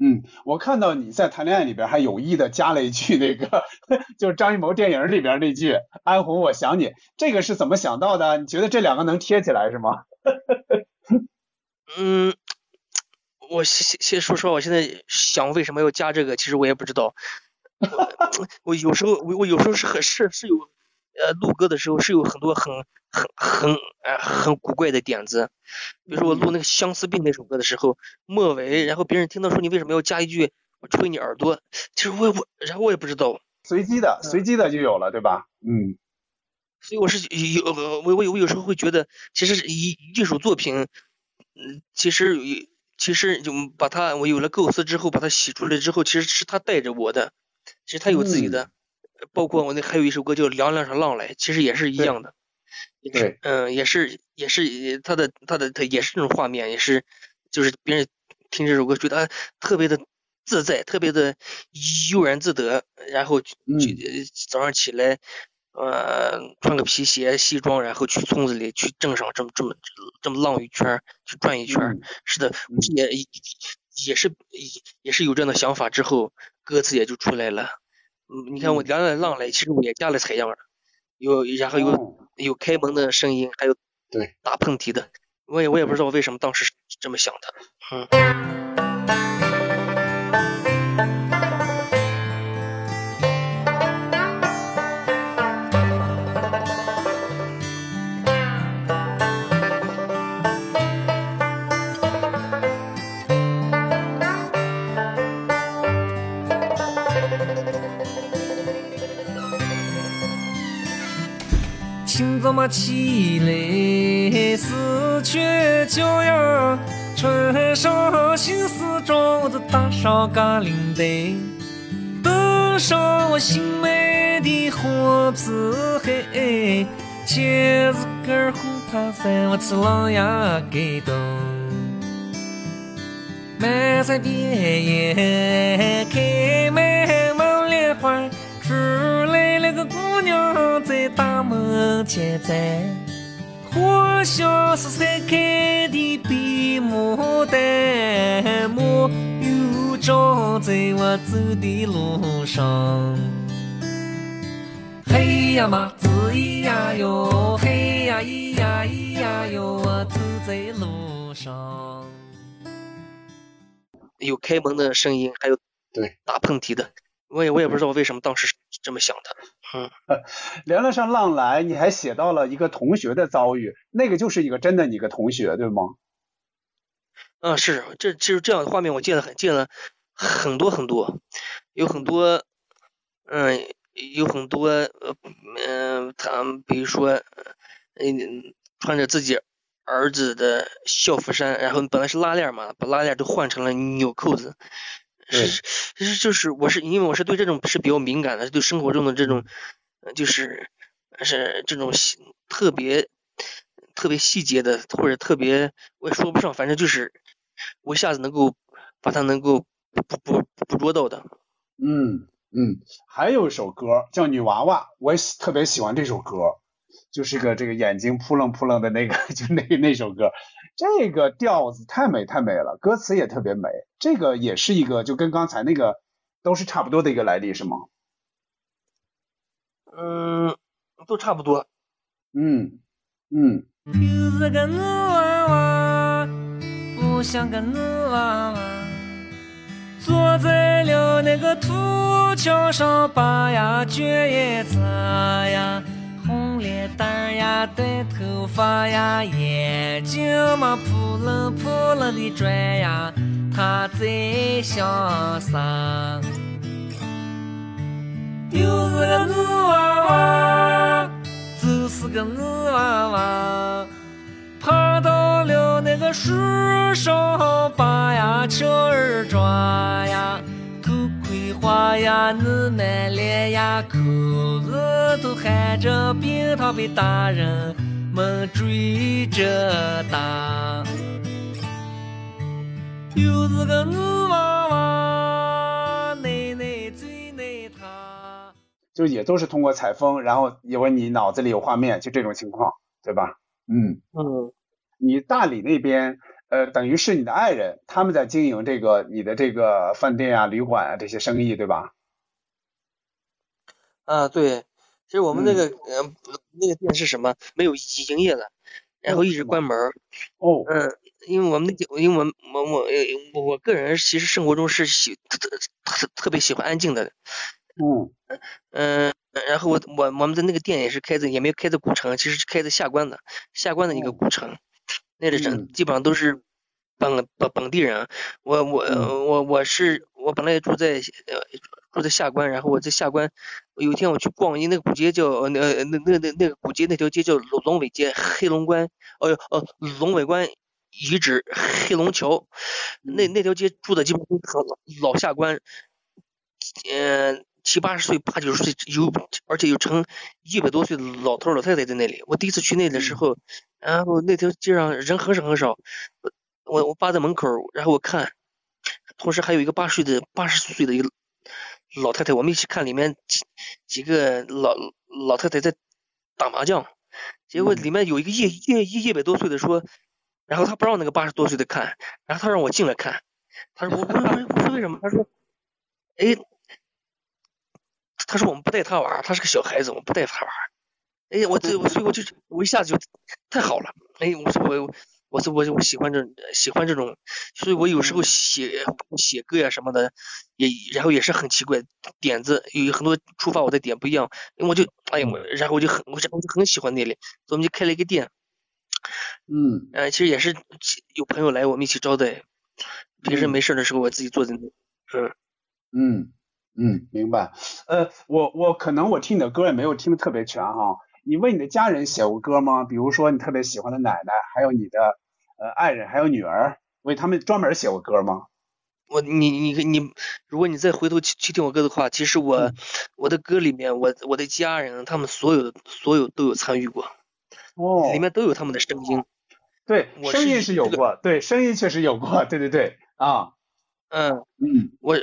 嗯，我看到你在谈恋爱里边还有意的加了一句那个，就是张艺谋电影里边那句“安红，我想你”，这个是怎么想到的？你觉得这两个能贴起来是吗？嗯，我先先说说，我现在想为什么要加这个，其实我也不知道。我有时候我我有时候是很是是有呃录歌的时候是有很多很很很呃很古怪的点子，比如说我录那个相思病那首歌的时候，末尾然后别人听到说你为什么要加一句我吹你耳朵，其实我我然后我也不知道，随机的随机的就有了对吧？嗯，所以我是有我我我有时候会觉得其实艺艺术作品。嗯，其实其实就把它，我有了构思之后，把它写出来之后，其实是他带着我的，其实他有自己的，包括我那还有一首歌叫《凉凉上浪来》，其实也是一样的，对，嗯，也是也是他的他的他也是这种画面，也是就是别人听这首歌觉得特别的自在，特别的悠然自得，然后就早上起来。呃，穿个皮鞋、西装，然后去村子里去镇上这么这么这么浪一圈，去转一圈。是的，也也是也是有这样的想法之后，歌词也就出来了。嗯，你看我两两浪来，其实我也加了采样，有然后有有开门的声音，还有对打喷嚏的。我也我也不知道为什么当时是这么想的。嗯。我起来四缺脚呀，穿上新时装，我再搭上高领带，登上我新买的黄皮鞋，前一个红塔山，我去了呀，街道满山遍野开麦。娘在大门前站，好像是才开的白牡丹，没有长在我走的路上。嘿呀嘛，子咿呀哟，嘿呀咿呀咿呀哟，我走在路上。有开门的声音，还有对打喷嚏的。我也我也不知道为什么当时这么想的。嗯，凉凉上浪来，你还写到了一个同学的遭遇，那个就是一个真的你个同学，对吗？嗯，是，这其实这样的画面我见了很见了很多很多，有很多，嗯，有很多，呃，嗯，他比如说，嗯，穿着自己儿子的校服衫，然后本来是拉链嘛，把拉链都换成了纽扣子。是，其实就是我是因为我是对这种是比较敏感的，对生活中的这种，就是是这种特别特别细节的，或者特别我也说不上，反正就是我一下子能够把它能够捕捕捕捉到的。嗯嗯，还有一首歌叫《女娃娃》，我也特别喜欢这首歌，就是个这个眼睛扑棱扑棱的那个，就那那首歌。这个调子太美太美了，歌词也特别美。这个也是一个，就跟刚才那个都是差不多的一个来历，是吗？嗯，都差不多。嗯嗯。就是个女娃娃，不像个女娃娃，坐在了那个土桥上，把呀卷叶子呀。脸蛋呀，短头发呀，眼睛嘛扑棱扑棱的转呀，他在想啥？又是个女娃娃，就是个女娃娃，爬到了那个树上，把呀雀儿抓呀，话呀，你满脸呀，口子都含着冰糖被大人们追着打。又是个女娃娃，奶奶最奶他。就也都是通过采风，然后因为你脑子里有画面，就这种情况，对吧？嗯，嗯，你大理那边，呃，等于是你的爱人，他们在经营这个你的这个饭店啊、旅馆啊这些生意，对吧？啊对，其实我们那个呃那个店是什么？没有营业了，然后一直关门。哦，嗯，因为我们那个，因为我们我我呃我我个人其实生活中是喜特特特特别喜欢安静的，嗯嗯，然后我我我们的那个店也是开在也没有开在古城，其实是开在下关的，下关的一个哦古城，那里嗯。人基本上都是本本本地人，我我嗯。我我是我本来住在呃住在下关，然后我在下关，有一天我去逛，因为那个古街叫呃那那那那那个古街那条街叫龙龙尾街，黑龙关，哦哦龙尾关遗址黑龙桥，那嗯。那条街住的基本都是老老下关，嗯、七八十岁、八九十岁有，而且有成一百多岁的老头老太太在那里。我第一次去那里的时嗯候，然后那条街上人很少很少，我我我扒在门口，然后我看，同时还有一个八十岁的八十岁的一个老太太，我们一起看里面几几个老老太太在打麻将，结果嗯里面有一个一一一一百多岁的说，然后他不让那个八十多岁的看，然后他让我进来看，他说我我我我说为什么？他说，哎，他说我们不带他玩儿，他是个小孩子，我们不带他玩儿。哎，我这我所以我就我一下子就太好了，哎，我说我我说我我喜欢这喜欢这种，所以我有时候写写歌呀什么的，也然后也是很奇怪，点子有很多触发我的点不一样，我就哎呀我然后我就很我就我就很喜欢那里，所以我们就开了一个店，嗯。呃，其实也是有朋友来我们一起招待，平时嗯。没事的时候我自己坐在那，嗯。嗯嗯，明白。呃，我我可能我听你的歌也没有听的特别全哈。你为你的家人写过歌吗？比如说你特别喜欢的奶奶，还有你的呃爱人，还有女儿，为他们专门写过歌吗？我你你你，如果你再回头去去听我歌的话，其实我、嗯我的歌里面，我我的家人他们所有所有都有参与过，哦，里面都有他们的声音。对，声音是有这个过，对，声音确实有过，对对对，啊，嗯，嗯我我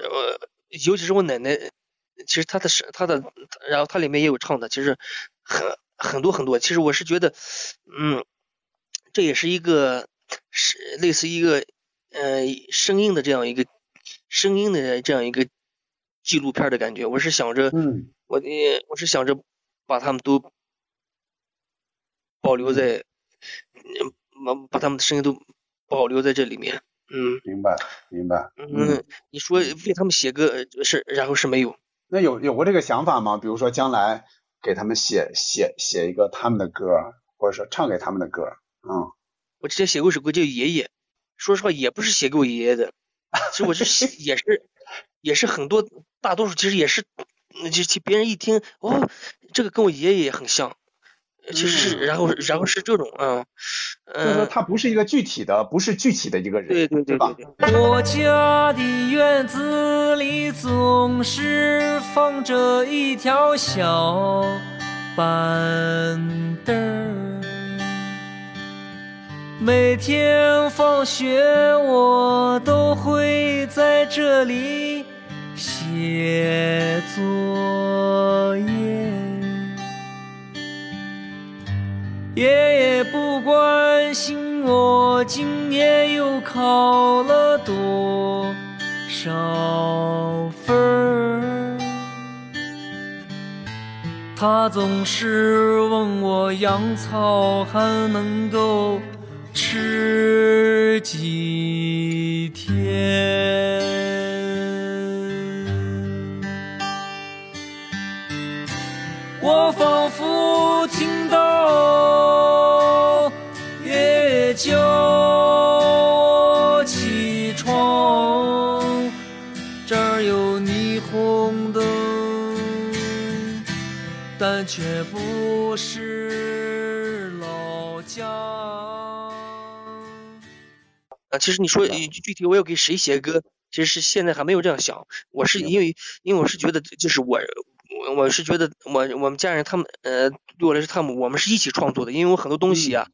尤其是我奶奶，其实她的声她的，然后她里面也有唱的，其实很很多很多。其实我是觉得，嗯，这也是一个是类似一个呃声音的这样一个声音的这样一个纪录片的感觉。我是想着。嗯我的我是想着把他们都保留在，嗯，把把他们的声音都保留在这里面。嗯明白明白。嗯，你说为他们写歌呃是，然后是没有。那有有过这个想法吗？比如说将来给他们写写写一个他们的歌，或者说唱给他们的歌，嗯我之前写过一首歌叫《爷爷》，说实话也不是写给我爷爷的，其实我是写 也是也是很多大多数其实也是，就就别人一听哦，这个跟我爷爷也很像，其实是嗯然后然后是这种嗯就是他不是一个具体的，不是具体的一个人，对对对吧。我家的院子里总是放着一条小板凳儿，每天放学我都会在这里写作业。爷爷不关心我今年又考了多少分儿，他总是问我养草还能够吃几天。我仿佛但却不是老家。啊，其实你说呃具体我要给谁写歌，其其实是现在还没有这样想。我是因为因为我是觉得就是我我我是觉得我我们家人他们呃对我来说他们我们是一起创作的，因为我很多东西啊，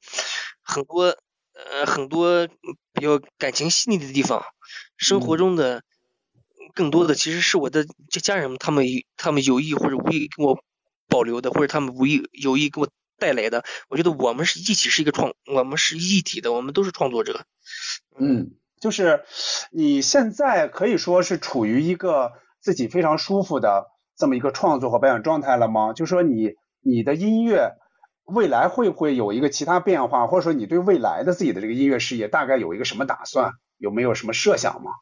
很多呃很多比较感情细腻的地方，生活中的更多的其实是我的这家人们他们他们有意或者无意给我保留的，或者他们无意有意给我带来的。我觉得我们是一起是一个创，我们是一体的，我们都是创作者。嗯，就是你现在可以说是处于一个自己非常舒服的这么一个创作和表演状态了吗？就说你你的音乐未来会不会有一个其他变化，或者说你对未来的自己的这个音乐事业大概有一个什么打算？有没有什么设想吗？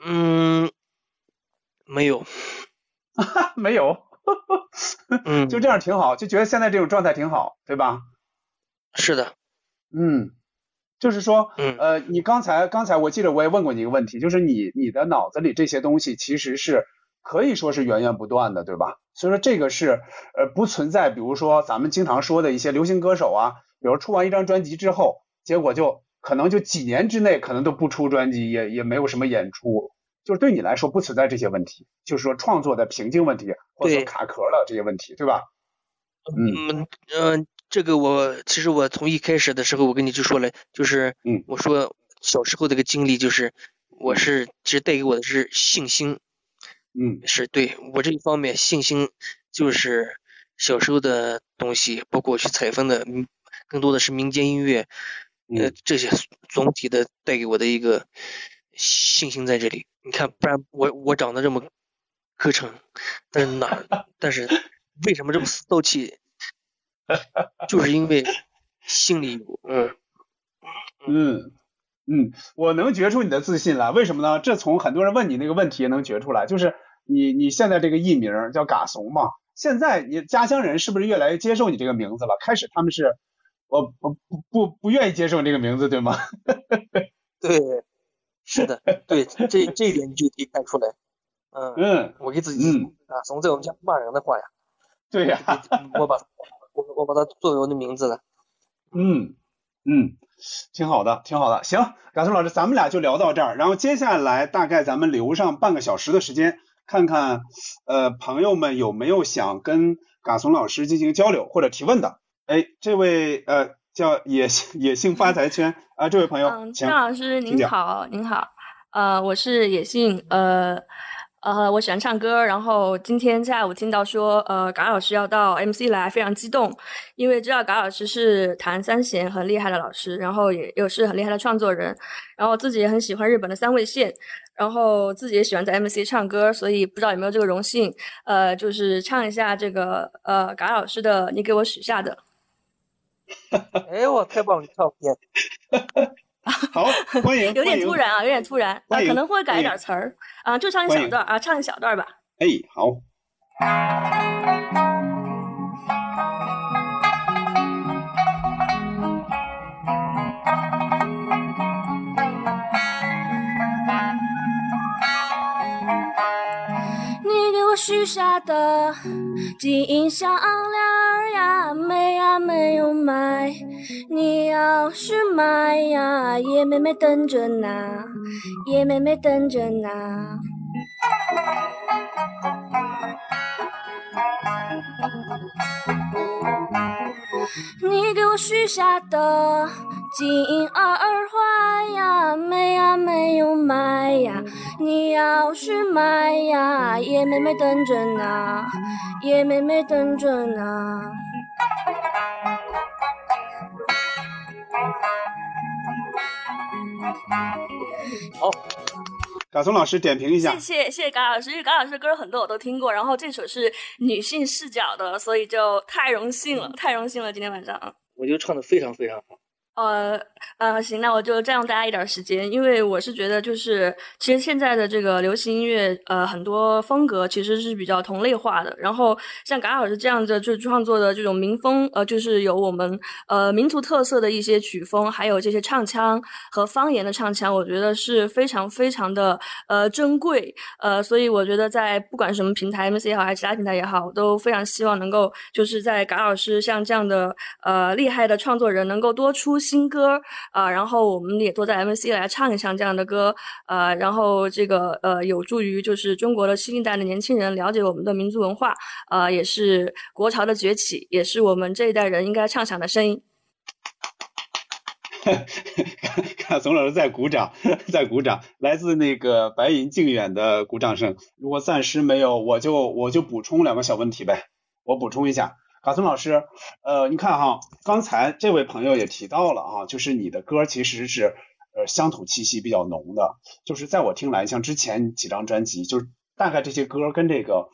嗯，没有，没有，嗯，就这样挺好，就觉得现在这种状态挺好，对吧？是的，嗯，就是说，嗯，呃，你刚才刚才我记得我也问过你一个问题，就是你你的脑子里这些东西其实是可以说是源源不断的，对吧？所以说这个是呃不存在，比如说咱们经常说的一些流行歌手啊，比如出完一张专辑之后，结果就可能就几年之内可能都不出专辑，也也没有什么演出，就是对你来说不存在这些问题，就是说创作的瓶颈问题或者说卡壳了这些问题，对吧？嗯。嗯。这个我其实我从一开始的时候我跟你就说了，就是嗯，我说小时候这个经历就是我是其实带给我的是信心，嗯，是对我这一方面信心就是小时候的东西，包括去采风的，更多的是民间音乐，呃这些总体的带给我的一个信心在这里。你看，不然我我长得这么磕碜，但是哪但是为什么这么死斗气？就是因为心里有，嗯嗯嗯，我能觉出你的自信来，为什么呢？这从很多人问你那个问题能觉出来，就是你你现在这个艺名叫嘎怂嘛，现在你家乡人是不是越来越接受你这个名字了？开始他们是，我不不不不愿意接受这个名字，对吗？对，是的，对，这这一点你就可以看出来，嗯嗯，我给自己嗯啊，怂在我们家骂人的话呀，对呀，我把。我我把它作为我的名字了。嗯嗯，挺好的，挺好的。行，嘎松老师，咱们俩就聊到这儿。然后接下来大概咱们留上半个小时的时间，看看呃朋友们有没有想跟嘎松老师进行交流或者提问的。哎，这位呃叫野野性发财圈啊，这位朋友，嗯，张老师您好，您好，呃，我是野性，呃。呃，我喜欢唱歌，然后今天下午听到说，呃，嘎老师要到 MC 来，非常激动，因为知道嘎老师是弹三弦很厉害的老师，然后也又是很厉害的创作人，然后自己也很喜欢日本的三味线，然后自己也喜欢在 MC 唱歌，所以不知道有没有这个荣幸，呃，就是唱一下这个呃嘎老师的你给我许下的。哎，我太棒了，照片。好，欢迎。有点突然啊，有点突然啊，可能会改一点词儿啊，就唱一小段啊，唱一小段吧。哎，好。许下的金项链呀，没呀没有买。你要是买呀，叶妹妹等着拿，叶妹妹等着拿。你给我许下的金耳环呀，没呀没有买呀。你要是买呀，叶妹妹等着呢，叶妹妹等着呢。好，嘎松老师点评一下。谢谢谢谢嘎老师，因为嘎老师的歌很多我都听过，然后这首是女性视角的，所以就太荣幸了，太荣幸了，今天晚上啊。我觉得唱的非常非常好。呃呃，行，那我就占用大家一点时间，因为我是觉得，就是其实现在的这个流行音乐，呃，很多风格其实是比较同类化的。然后像嘎老师这样的就创作的这种民风，呃，就是有我们呃民族特色的一些曲风，还有这些唱腔和方言的唱腔，我觉得是非常非常的呃珍贵。呃，所以我觉得在不管什么平台，MC 也好，还是其他平台也好，我都非常希望能够就是在嘎老师像这样的呃厉害的创作人能够多出。新歌啊，然后我们也多在 MC 来唱一唱这样的歌，呃，然后这个呃有助于就是中国的新一代的年轻人了解我们的民族文化，呃，也是国潮的崛起，也是我们这一代人应该畅响的声音。卡松老师在鼓掌，在鼓掌，来自那个白银靖远的鼓掌声。如果暂时没有，我就我就补充两个小问题呗。我补充一下，卡松老师，呃，你看哈，刚才这位朋友也提到了啊，就是你的歌其实是呃乡土气息比较浓的，就是在我听来，像之前几张专辑，就是大概这些歌跟这个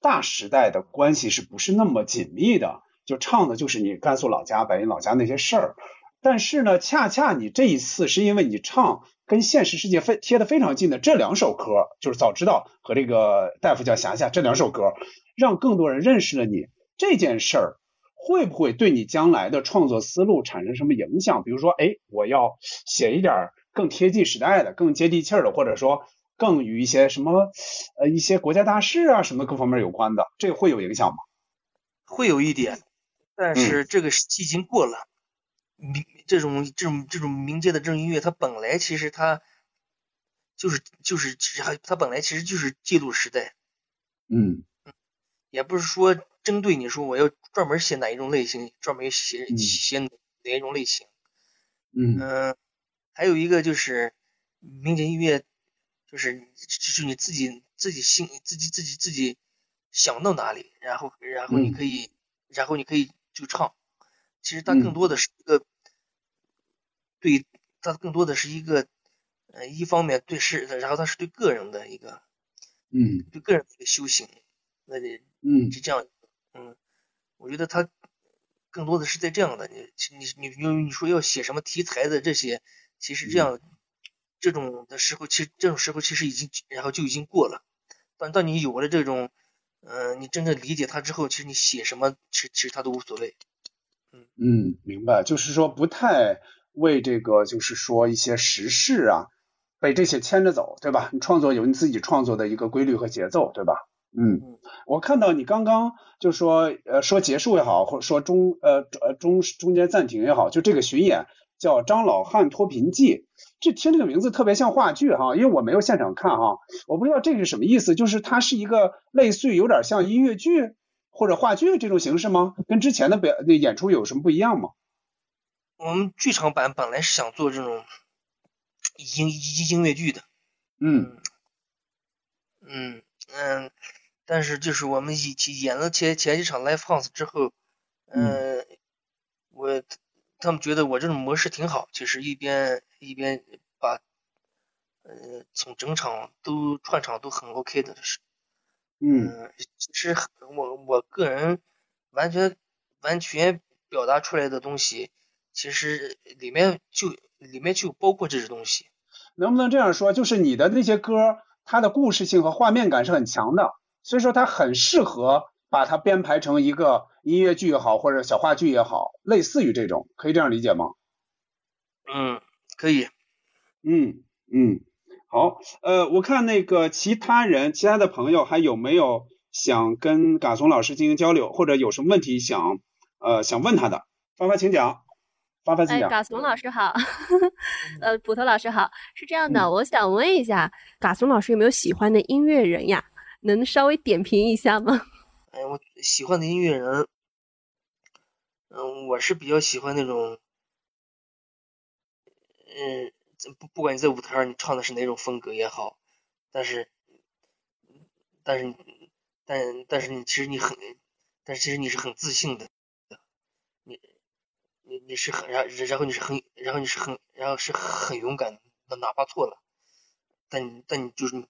大时代的关系是不是那么紧密的？就唱的就是你甘肃老家、白银老家那些事儿。但是呢，恰恰你这一次是因为你唱跟现实世界非贴的非常近的这两首歌，就是早知道和这个大夫叫霞霞这两首歌，让更多人认识了你这件事儿，会不会对你将来的创作思路产生什么影响？比如说，哎，我要写一点更贴近时代的、更接地气儿的，或者说更与一些什么呃一些国家大事啊什么各方面有关的，这会有影响吗？会有一点，但是这个时期已经过了。民这种这种这种民间的这种音乐，它本来其实它就是就是它它本来其实就是记录时代，嗯，也不是说针对你说我要专门写哪一种类型，专门写写哪一种类型，嗯。还有一个就是民间音乐，就是就是你自己自己心自己自己自己想到哪里，然后然后你可以然后你可以就唱。其实它更多的是一个，对，它更多的是一个，呃，一方面对是，然后它是对个人的一个，嗯，对个人的一个修行，那得嗯，是这样，嗯，我觉得他更多的是在这样的，你你你你你说要写什么题材的这些，其实这样这种的时候，其实这种时候其实已经然后就已经过了，但当你有了这种，嗯，你真正理解他之后，其实你写什么，其实其实他都无所谓。嗯，明白，就是说不太为这个，就是说一些时事啊，被这些牵着走，对吧？你创作有你自己创作的一个规律和节奏，对吧？嗯，我看到你刚刚就说，呃，说结束也好，或者说中，呃，呃中中间暂停也好，就这个巡演叫《张老汉脱贫记》，这听这个名字特别像话剧哈，因为我没有现场看哈，我不知道这个是什么意思，就是它是一个类似于有点像音乐剧。或者话剧这种形式吗？跟之前的表那演出有什么不一样吗？我们剧场版本来是想做这种音音音乐剧的，嗯嗯嗯，但是就是我们一起演了前前几场 live house 之后，嗯，我他们觉得我这种模式挺好，就是一边一边把呃从整场都串场都很 OK 的是。嗯，其实我我个人完全完全表达出来的东西，其实里面就里面就包括这些东西。能不能这样说？就是你的那些歌，它的故事性和画面感是很强的，所以说它很适合把它编排成一个音乐剧也好，或者小话剧也好，类似于这种，可以这样理解吗？嗯，可以。嗯嗯。好，呃，我看那个其他人、其他的朋友还有没有想跟嘎松老师进行交流，或者有什么问题想呃想问他的？发发请讲，发发请讲。哎，嘎松老师好，呃，捕头老师好，是这样的，我想问一下，嘎松老师有没有喜欢的音乐人呀？能稍微点评一下吗？哎，我喜欢的音乐人，嗯，我是比较喜欢那种，嗯。不不管你在舞台上你唱的是哪种风格也好，但是，但是，但但是你其实你很，但是其实你是很自信的，你你你是很然然后你是很然后你是很然后是很勇敢的，哪怕错了，但但你就是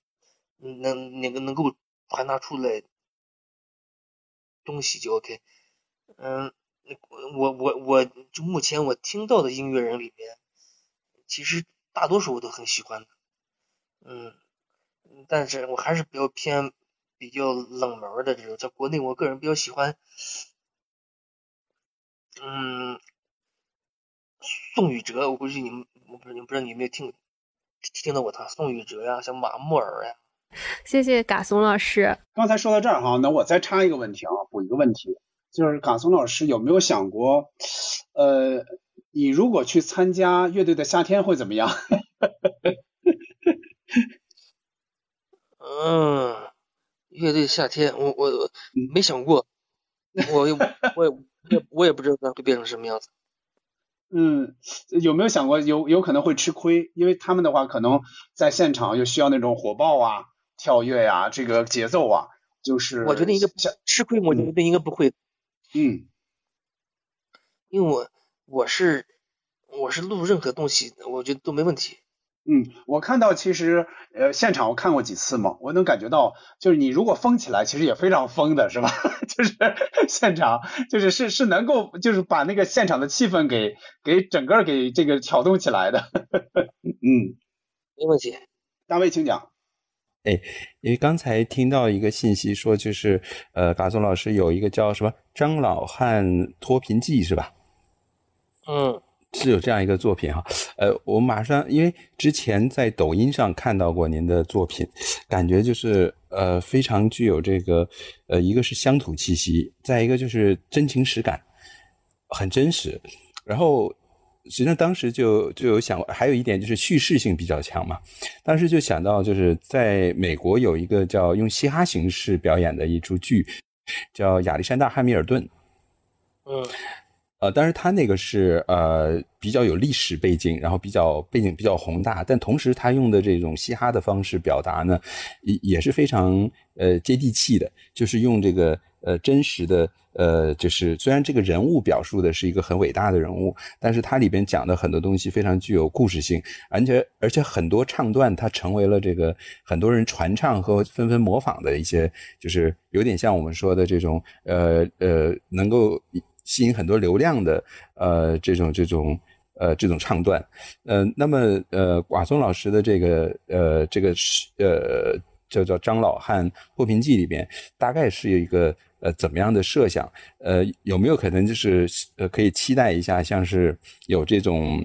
能那个能够传达出来东西就 OK，嗯，我我我就目前我听到的音乐人里面，其实。大多数我都很喜欢的，嗯，但是我还是比较偏比较冷门的这种，在国内我个人比较喜欢，嗯，宋雨哲，我估计你们，我不知道你不知道你有没有听听到过他，宋雨哲呀，像马木尔呀。谢谢嘎松老师。刚才说到这儿哈，那我再插一个问题啊，补一个问题，就是嘎松老师有没有想过，呃？你如果去参加乐队的夏天会怎么样？嗯，乐队夏天，我我没想过，我也我也我我也不知道会变成什么样子。嗯，有没有想过有有可能会吃亏？因为他们的话可能在现场又需要那种火爆啊、跳跃呀、这个节奏啊，就是我觉得应该吃亏，我觉得应该不会。嗯，因为我我是我是录任何东西，我觉得都没问题。嗯，我看到其实呃现场我看过几次嘛，我能感觉到就是你如果疯起来，其实也非常疯的是吧？就是 现场就是是是能够就是把那个现场的气氛给给整个给这个挑动起来的。嗯，没问题。大卫，请讲。哎，因为刚才听到一个信息说，就是呃，嘎松老师有一个叫什么《张老汉脱贫记》是吧？嗯。是有这样一个作品哈，呃，我马上因为之前在抖音上看到过您的作品，感觉就是呃非常具有这个呃一个是乡土气息，再一个就是真情实感，很真实。然后实际上当时就就有想，还有一点就是叙事性比较强嘛，当时就想到就是在美国有一个叫用嘻哈形式表演的一出剧，叫《亚历山大·汉密尔顿》。嗯。呃，但是他那个是呃比较有历史背景，然后比较背景比较宏大，但同时他用的这种嘻哈的方式表达呢，也也是非常呃接地气的，就是用这个呃真实的呃，就是虽然这个人物表述的是一个很伟大的人物，但是它里边讲的很多东西非常具有故事性，而且而且很多唱段它成为了这个很多人传唱和纷纷模仿的一些，就是有点像我们说的这种呃呃能够。吸引很多流量的，呃，这种这种呃这种唱段，呃，那么呃，瓦松老师的这个呃这个是呃叫叫张老汉破贫记里边，大概是有一个呃怎么样的设想？呃，有没有可能就是呃可以期待一下，像是有这种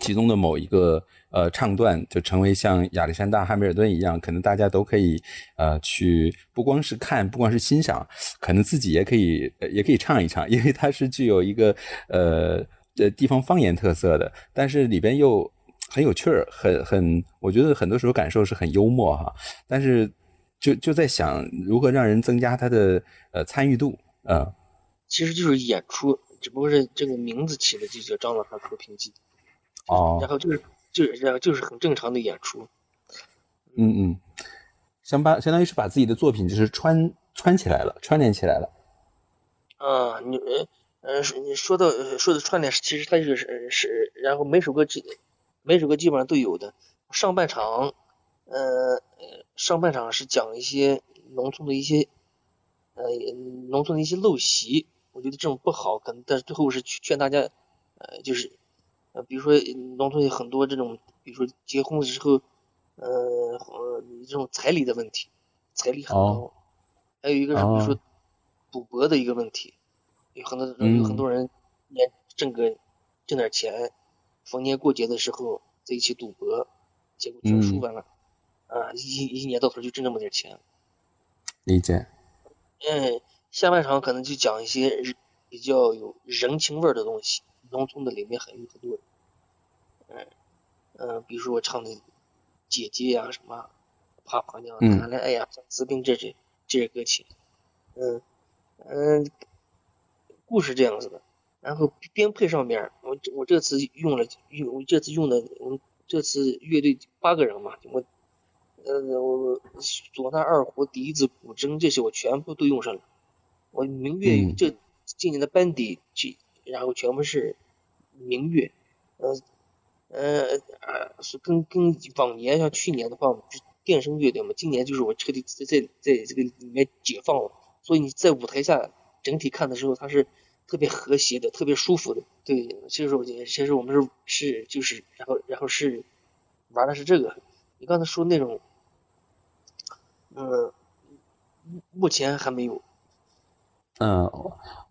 其中的某一个？呃，唱段就成为像亚历山大·汉密尔顿一样，可能大家都可以呃去，不光是看，不光是欣赏，可能自己也可以也可以唱一唱，因为它是具有一个呃呃地方方言特色的，但是里边又很有趣儿，很很，我觉得很多时候感受是很幽默哈。但是就就在想如何让人增加他的呃参与度啊。其实就是演出，只不过是这个名字起的就叫张老汉和平记。哦。然后就是。就是然后，就是很正常的演出。嗯嗯，相把相当于是把自己的作品就是串串起来了，串联起来了。啊，你呃呃，你说到说的串联，其实它就是是，然后每首歌基每首歌基本上都有的。上半场，呃，上半场是讲一些农村的一些呃农村的一些陋习，我觉得这种不好，可能但是最后是劝大家呃就是。呃，比如说农村有很多这种，比如说结婚的时候，呃呃，这种彩礼的问题，彩礼很高。还有一个是比如说赌博的一个问题，有很多有很多人年挣个挣点钱，逢年过节的时候在一起赌博，结果全输完了，啊，一一年到头就挣那么点钱。理解。嗯，下半场可能就讲一些比较有人情味的东西。农村的里面很有很多，嗯嗯，比如说我唱的姐姐呀什么，怕婆娘谈恋爱呀，自病这些这些歌曲，嗯嗯，故事这样子的，然后编配上面，我我这次用了用我这次用的我们这次乐队八个人嘛，我呃我唢呐二胡笛子古筝这些我全部都用上了，我明月这今年的班底去。然后全部是明月，呃呃啊，是跟跟往年像去年的话，是电声乐队嘛，今年就是我彻底在在在这个里面解放了，所以你在舞台下整体看的时候，它是特别和谐的，特别舒服的。对，其实我觉得，其实我们是是就是，然后然后是玩的是这个。你刚才说那种，嗯，目前还没有。嗯，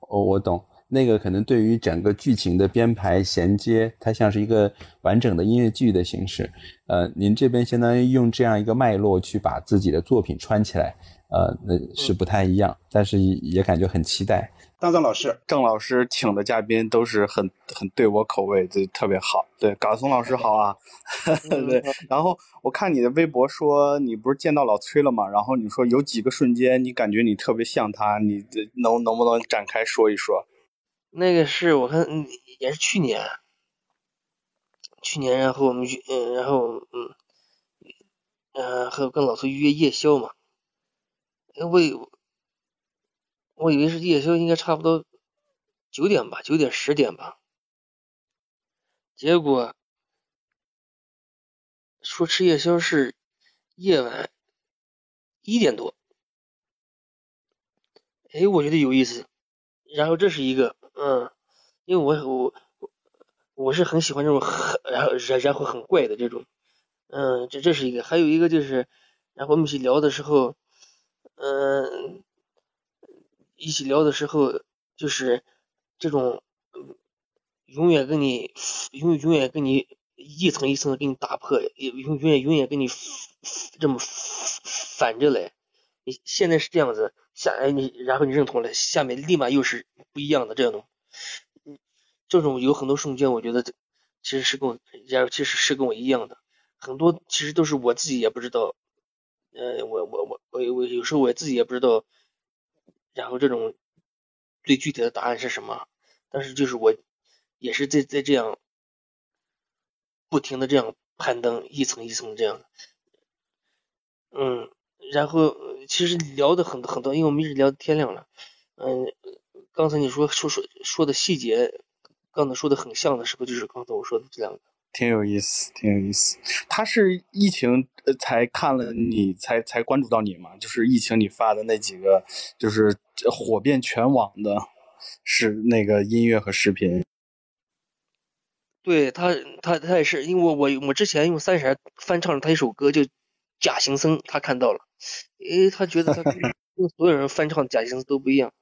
我我懂。那个可能对于整个剧情的编排衔接，它像是一个完整的音乐剧的形式。呃，您这边相当于用这样一个脉络去把自己的作品穿起来，呃，那是不太一样，但是也感觉很期待。大藏老师，郑老师请的嘉宾都是很很对我口味，就特别好。对，嘎松老师好啊。对，然后我看你的微博说你不是见到老崔了吗？然后你说有几个瞬间你感觉你特别像他，你能能不能展开说一说？那个是我看也是去年，去年然后我们去，嗯，然后嗯，呃，还有跟老崔约夜宵嘛。我以我以为是夜宵，应该差不多九点吧，九点十点吧。结果说吃夜宵是夜晚一点多，哎，我觉得有意思。然后这是一个，嗯，因为我我我是很喜欢这种很然后然然后很怪的这种，嗯，这这是一个。还有一个就是，然后我们一起聊的时候。嗯，一起聊的时候，就是这种永远跟你永永远跟你一层一层的给你打破，永永远永远跟你这么反着来。你现在是这样子，下哎你然后你认同了，下面立马又是不一样的这样的。这种有很多瞬间，我觉得其实是跟我，然后其实是跟我一样的，很多其实都是我自己也不知道。呃，我我我我我有时候我自己也不知道，然后这种最具体的答案是什么，但是就是我也是在在这样不停的这样攀登一层一层这样，嗯，然后其实聊的很多很多，因为我们一直聊天亮了，嗯，刚才你说说说说的细节，刚才说的很像的是不是就是刚才我说的这两个？挺有意思，挺有意思。他是疫情才看了你，才才关注到你嘛？就是疫情你发的那几个，就是火遍全网的，是那个音乐和视频。对他，他他也是，因为我我我之前用三弦翻唱了他一首歌，就《假行僧》，他看到了，诶，他觉得他 跟所有人翻唱《假行僧》都不一样。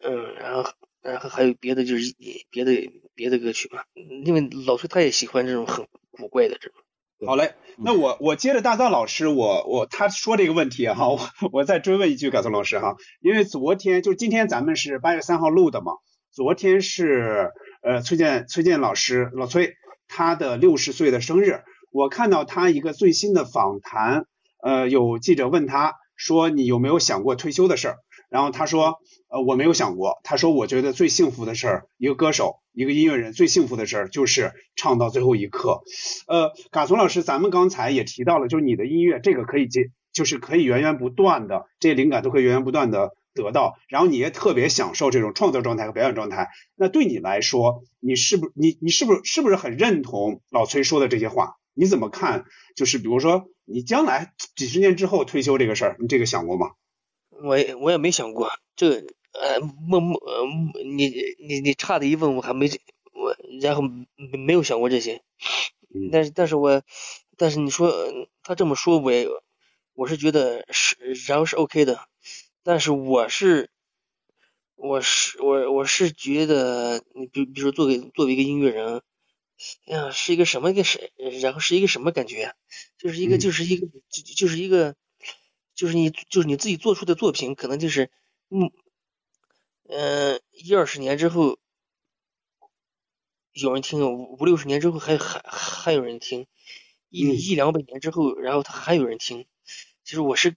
嗯，然后。然后还有别的，就是别的别的歌曲吧，因为老崔他也喜欢这种很古怪的这种。好嘞，那我我接着大藏老师，我我他说这个问题哈，我我再追问一句，改松老师哈，因为昨天就今天咱们是八月三号录的嘛，昨天是呃崔健崔健老师老崔他的六十岁的生日，我看到他一个最新的访谈，呃有记者问他说你有没有想过退休的事儿？然后他说，呃，我没有想过。他说，我觉得最幸福的事儿，一个歌手，一个音乐人最幸福的事儿就是唱到最后一刻。呃，嘎松老师，咱们刚才也提到了，就是你的音乐这个可以接，就是可以源源不断的，这些灵感都可以源源不断的得到。然后你也特别享受这种创作状态和表演状态。那对你来说，你是不你你是不是是不是很认同老崔说的这些话？你怎么看？就是比如说你将来几十年之后退休这个事儿，你这个想过吗？我也我也没想过，这呃默默呃你你你差的一问我还没我然后没没有想过这些，但是但是我但是你说他这么说我也我是觉得是然后是 OK 的，但是我是我是我我是觉得你比比如说作为作为一个音乐人，哎呀是一个什么一个是然后是一个什么感觉，就是一个就是一个就就是一个。就是你，就是你自己做出的作品，可能就是，嗯，嗯，一二十年之后有人听，五五六十年之后还还还有人听，一一两百年之后，然后他还有人听。其实我是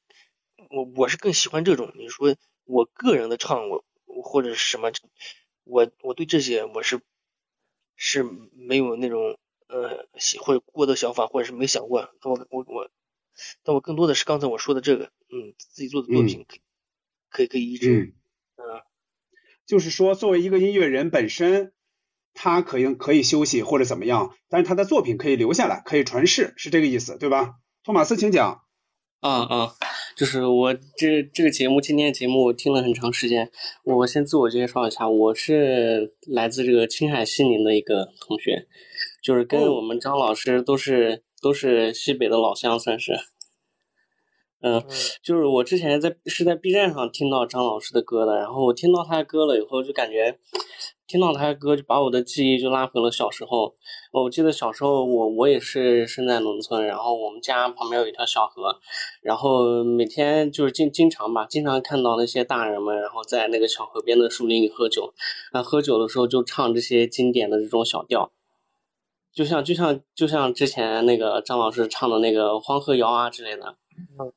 我我是更喜欢这种，你说我个人的唱，我或者是什么，我我对这些我是是没有那种呃或者过的想法，或者是没想过，我我我。但我更多的是刚才我说的这个，嗯，自己做的作品可以可以可以一直，嗯，就是说作为一个音乐人本身，他可以可以休息或者怎么样，但是他的作品可以留下来，可以传世，是这个意思对吧？托马斯，请讲。啊啊，就是我这这个节目今天的节目我听了很长时间，我先自我介绍一下，我是来自这个青海西宁的一个同学，就是跟我们张老师都是。都是西北的老乡，算是。嗯，就是我之前在是在 B 站上听到张老师的歌的，然后我听到他的歌了以后，就感觉听到他的歌就把我的记忆就拉回了小时候。我记得小时候我我也是生在农村，然后我们家旁边有一条小河，然后每天就是经经常吧，经常看到那些大人们然后在那个小河边的树林里喝酒，那喝酒的时候就唱这些经典的这种小调。就像就像就像之前那个张老师唱的那个《黄河谣》啊之类的。嗯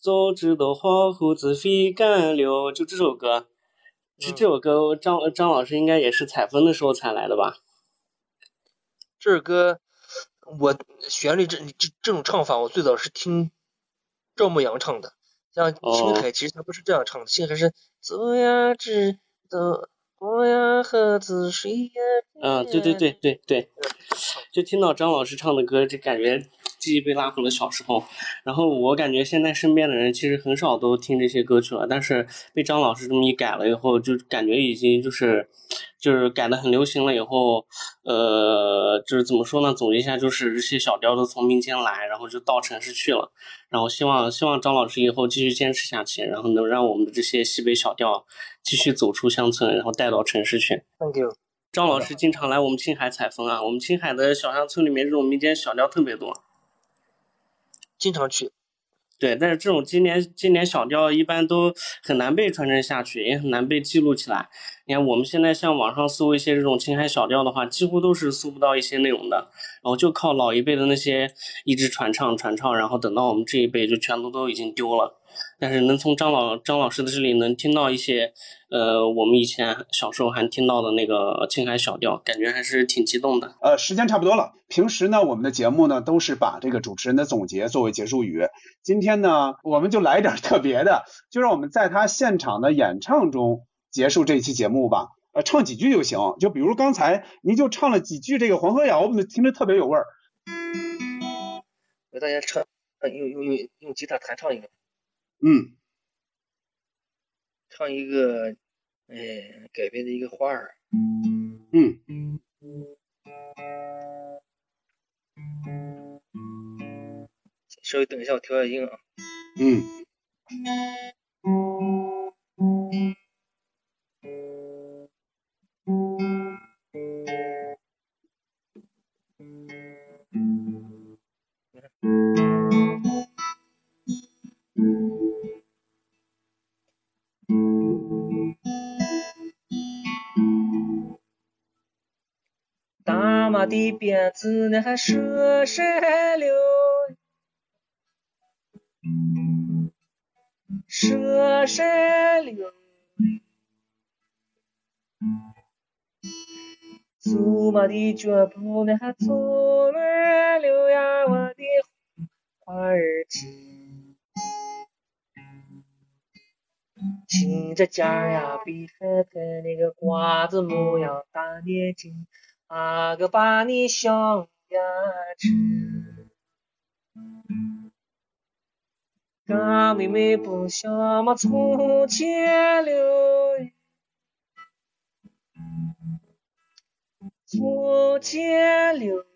早知道黄河子非干了，就这首歌，这这首歌张张老师应该也是采风的时候才来的吧？这首歌我旋律这这这种唱法，我最早是听赵牧阳唱的。像青海其实他不是这样唱的，青海是走呀知道过呀河子水呀。啊，对对对对对，就听到张老师唱的歌，就感觉。记忆被拉回了小时候，然后我感觉现在身边的人其实很少都听这些歌曲了，但是被张老师这么一改了以后，就感觉已经就是就是改的很流行了以后，呃，就是怎么说呢？总结一下，就是这些小调都从民间来，然后就到城市去了。然后希望希望张老师以后继续坚持下去，然后能让我们的这些西北小调继续走出乡村，然后带到城市去。Thank you。张老师经常来我们青海采风啊，我们青海的小乡村里面这种民间小调特别多。经常去，对，但是这种经典经典小调一般都很难被传承下去，也很难被记录起来。你看我们现在像网上搜一些这种青海小调的话，几乎都是搜不到一些内容的，然后就靠老一辈的那些一直传唱传唱，然后等到我们这一辈就全都都已经丢了。但是能从张老张老师的这里能听到一些，呃，我们以前小时候还听到的那个青海小调，感觉还是挺激动的。呃，时间差不多了。平时呢，我们的节目呢都是把这个主持人的总结作为结束语。今天呢，我们就来点特别的，就让我们在他现场的演唱中结束这一期节目吧。呃，唱几句就行。就比如刚才您就唱了几句这个《黄河谣》，我们听着特别有味儿。给大家唱，用用用用吉他弹唱一个。嗯，唱一个，哎，改编的一个花儿。嗯，稍微等一下，我调下音啊。嗯。马的鞭子那还射山溜，射山溜。走马的脚步那还走乱溜呀，我的花儿亲，亲着家呀，比海滩那个瓜子模样大眼睛。阿哥把你想呀吃，干妹妹不想么从前了，从前了，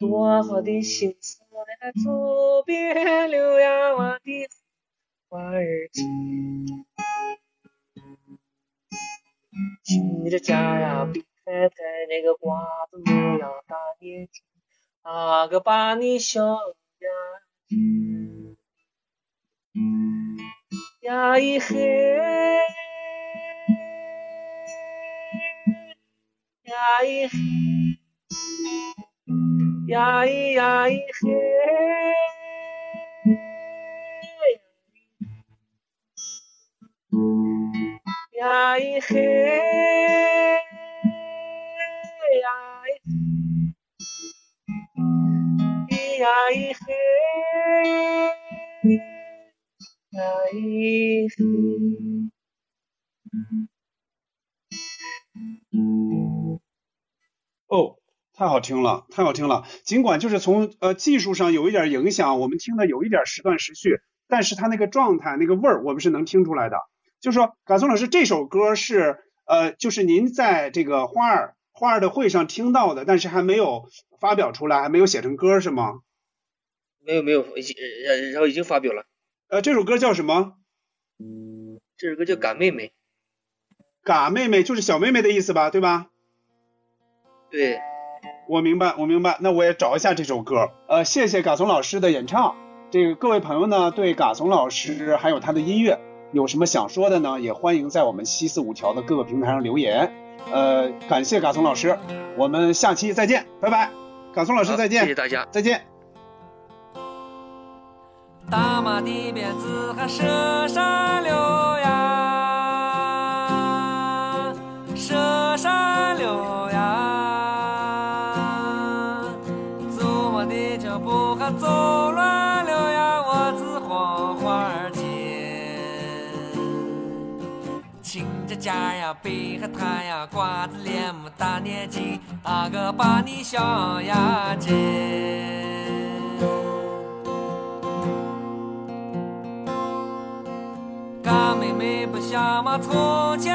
多好的心思呀走遍了呀，我的花儿亲。亲着家呀，比海滩那个瓜子模样大眼睛，阿哥把你想呀呀咿嘿，呀咿嘿，呀咿呀咿嘿。呀咿嘿，呀咿，呀咿嘿，呀咿嘿。哦，太好听了，太好听了。尽管就是从呃技术上有一点影响，我们听的有一点时断时续，但是他那个状态、那个味儿，我们是能听出来的。就是说，嘎松老师这首歌是呃，就是您在这个花儿花儿的会上听到的，但是还没有发表出来，还没有写成歌是吗？没有没有，已然后已经发表了。呃，这首歌叫什么？这首歌叫《嘎妹妹》。嘎妹妹就是小妹妹的意思吧，对吧？对，我明白，我明白。那我也找一下这首歌。呃，谢谢嘎松老师的演唱。这个各位朋友呢，对嘎松老师还有他的音乐有什么想说的呢？也欢迎在我们西四五条的各个平台上留言。呃，感谢嘎松老师，我们下期再见，拜拜。嘎松老师再见，谢谢大家。再见。大马的鞭子还射山溜家家呀，背和他呀，瓜子脸么大年纪，阿哥把你小呀姐。嘎妹妹不像嘛从前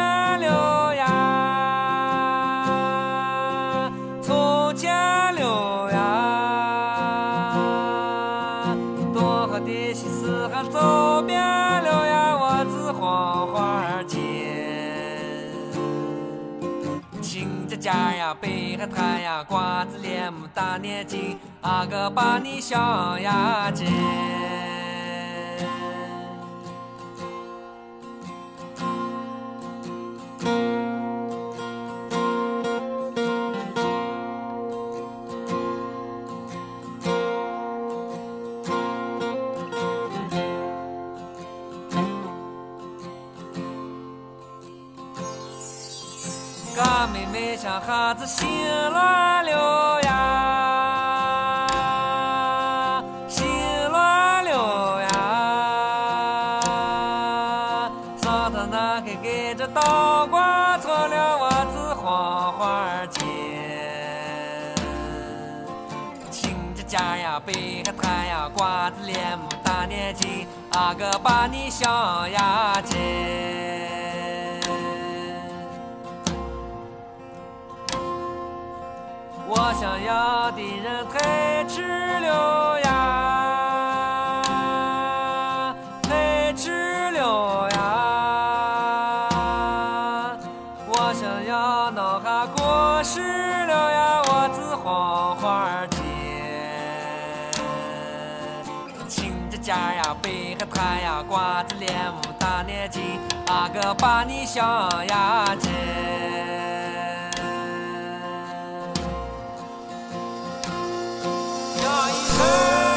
太阳瓜子脸，大眼睛，阿哥把你想呀记。妹妹像孩子心乱了呀，心乱了呀，上头那个给这倒挂错了我自黄花间。亲家家呀，北海滩呀，瓜子脸么大年纪，阿哥把你小呀姐。想要的人太迟了呀，太迟了呀。我想要闹哈过世了呀，我自黄花间。亲家家呀，北海滩呀，瓜子脸么大年纪，阿哥把你小呀姐。Oh.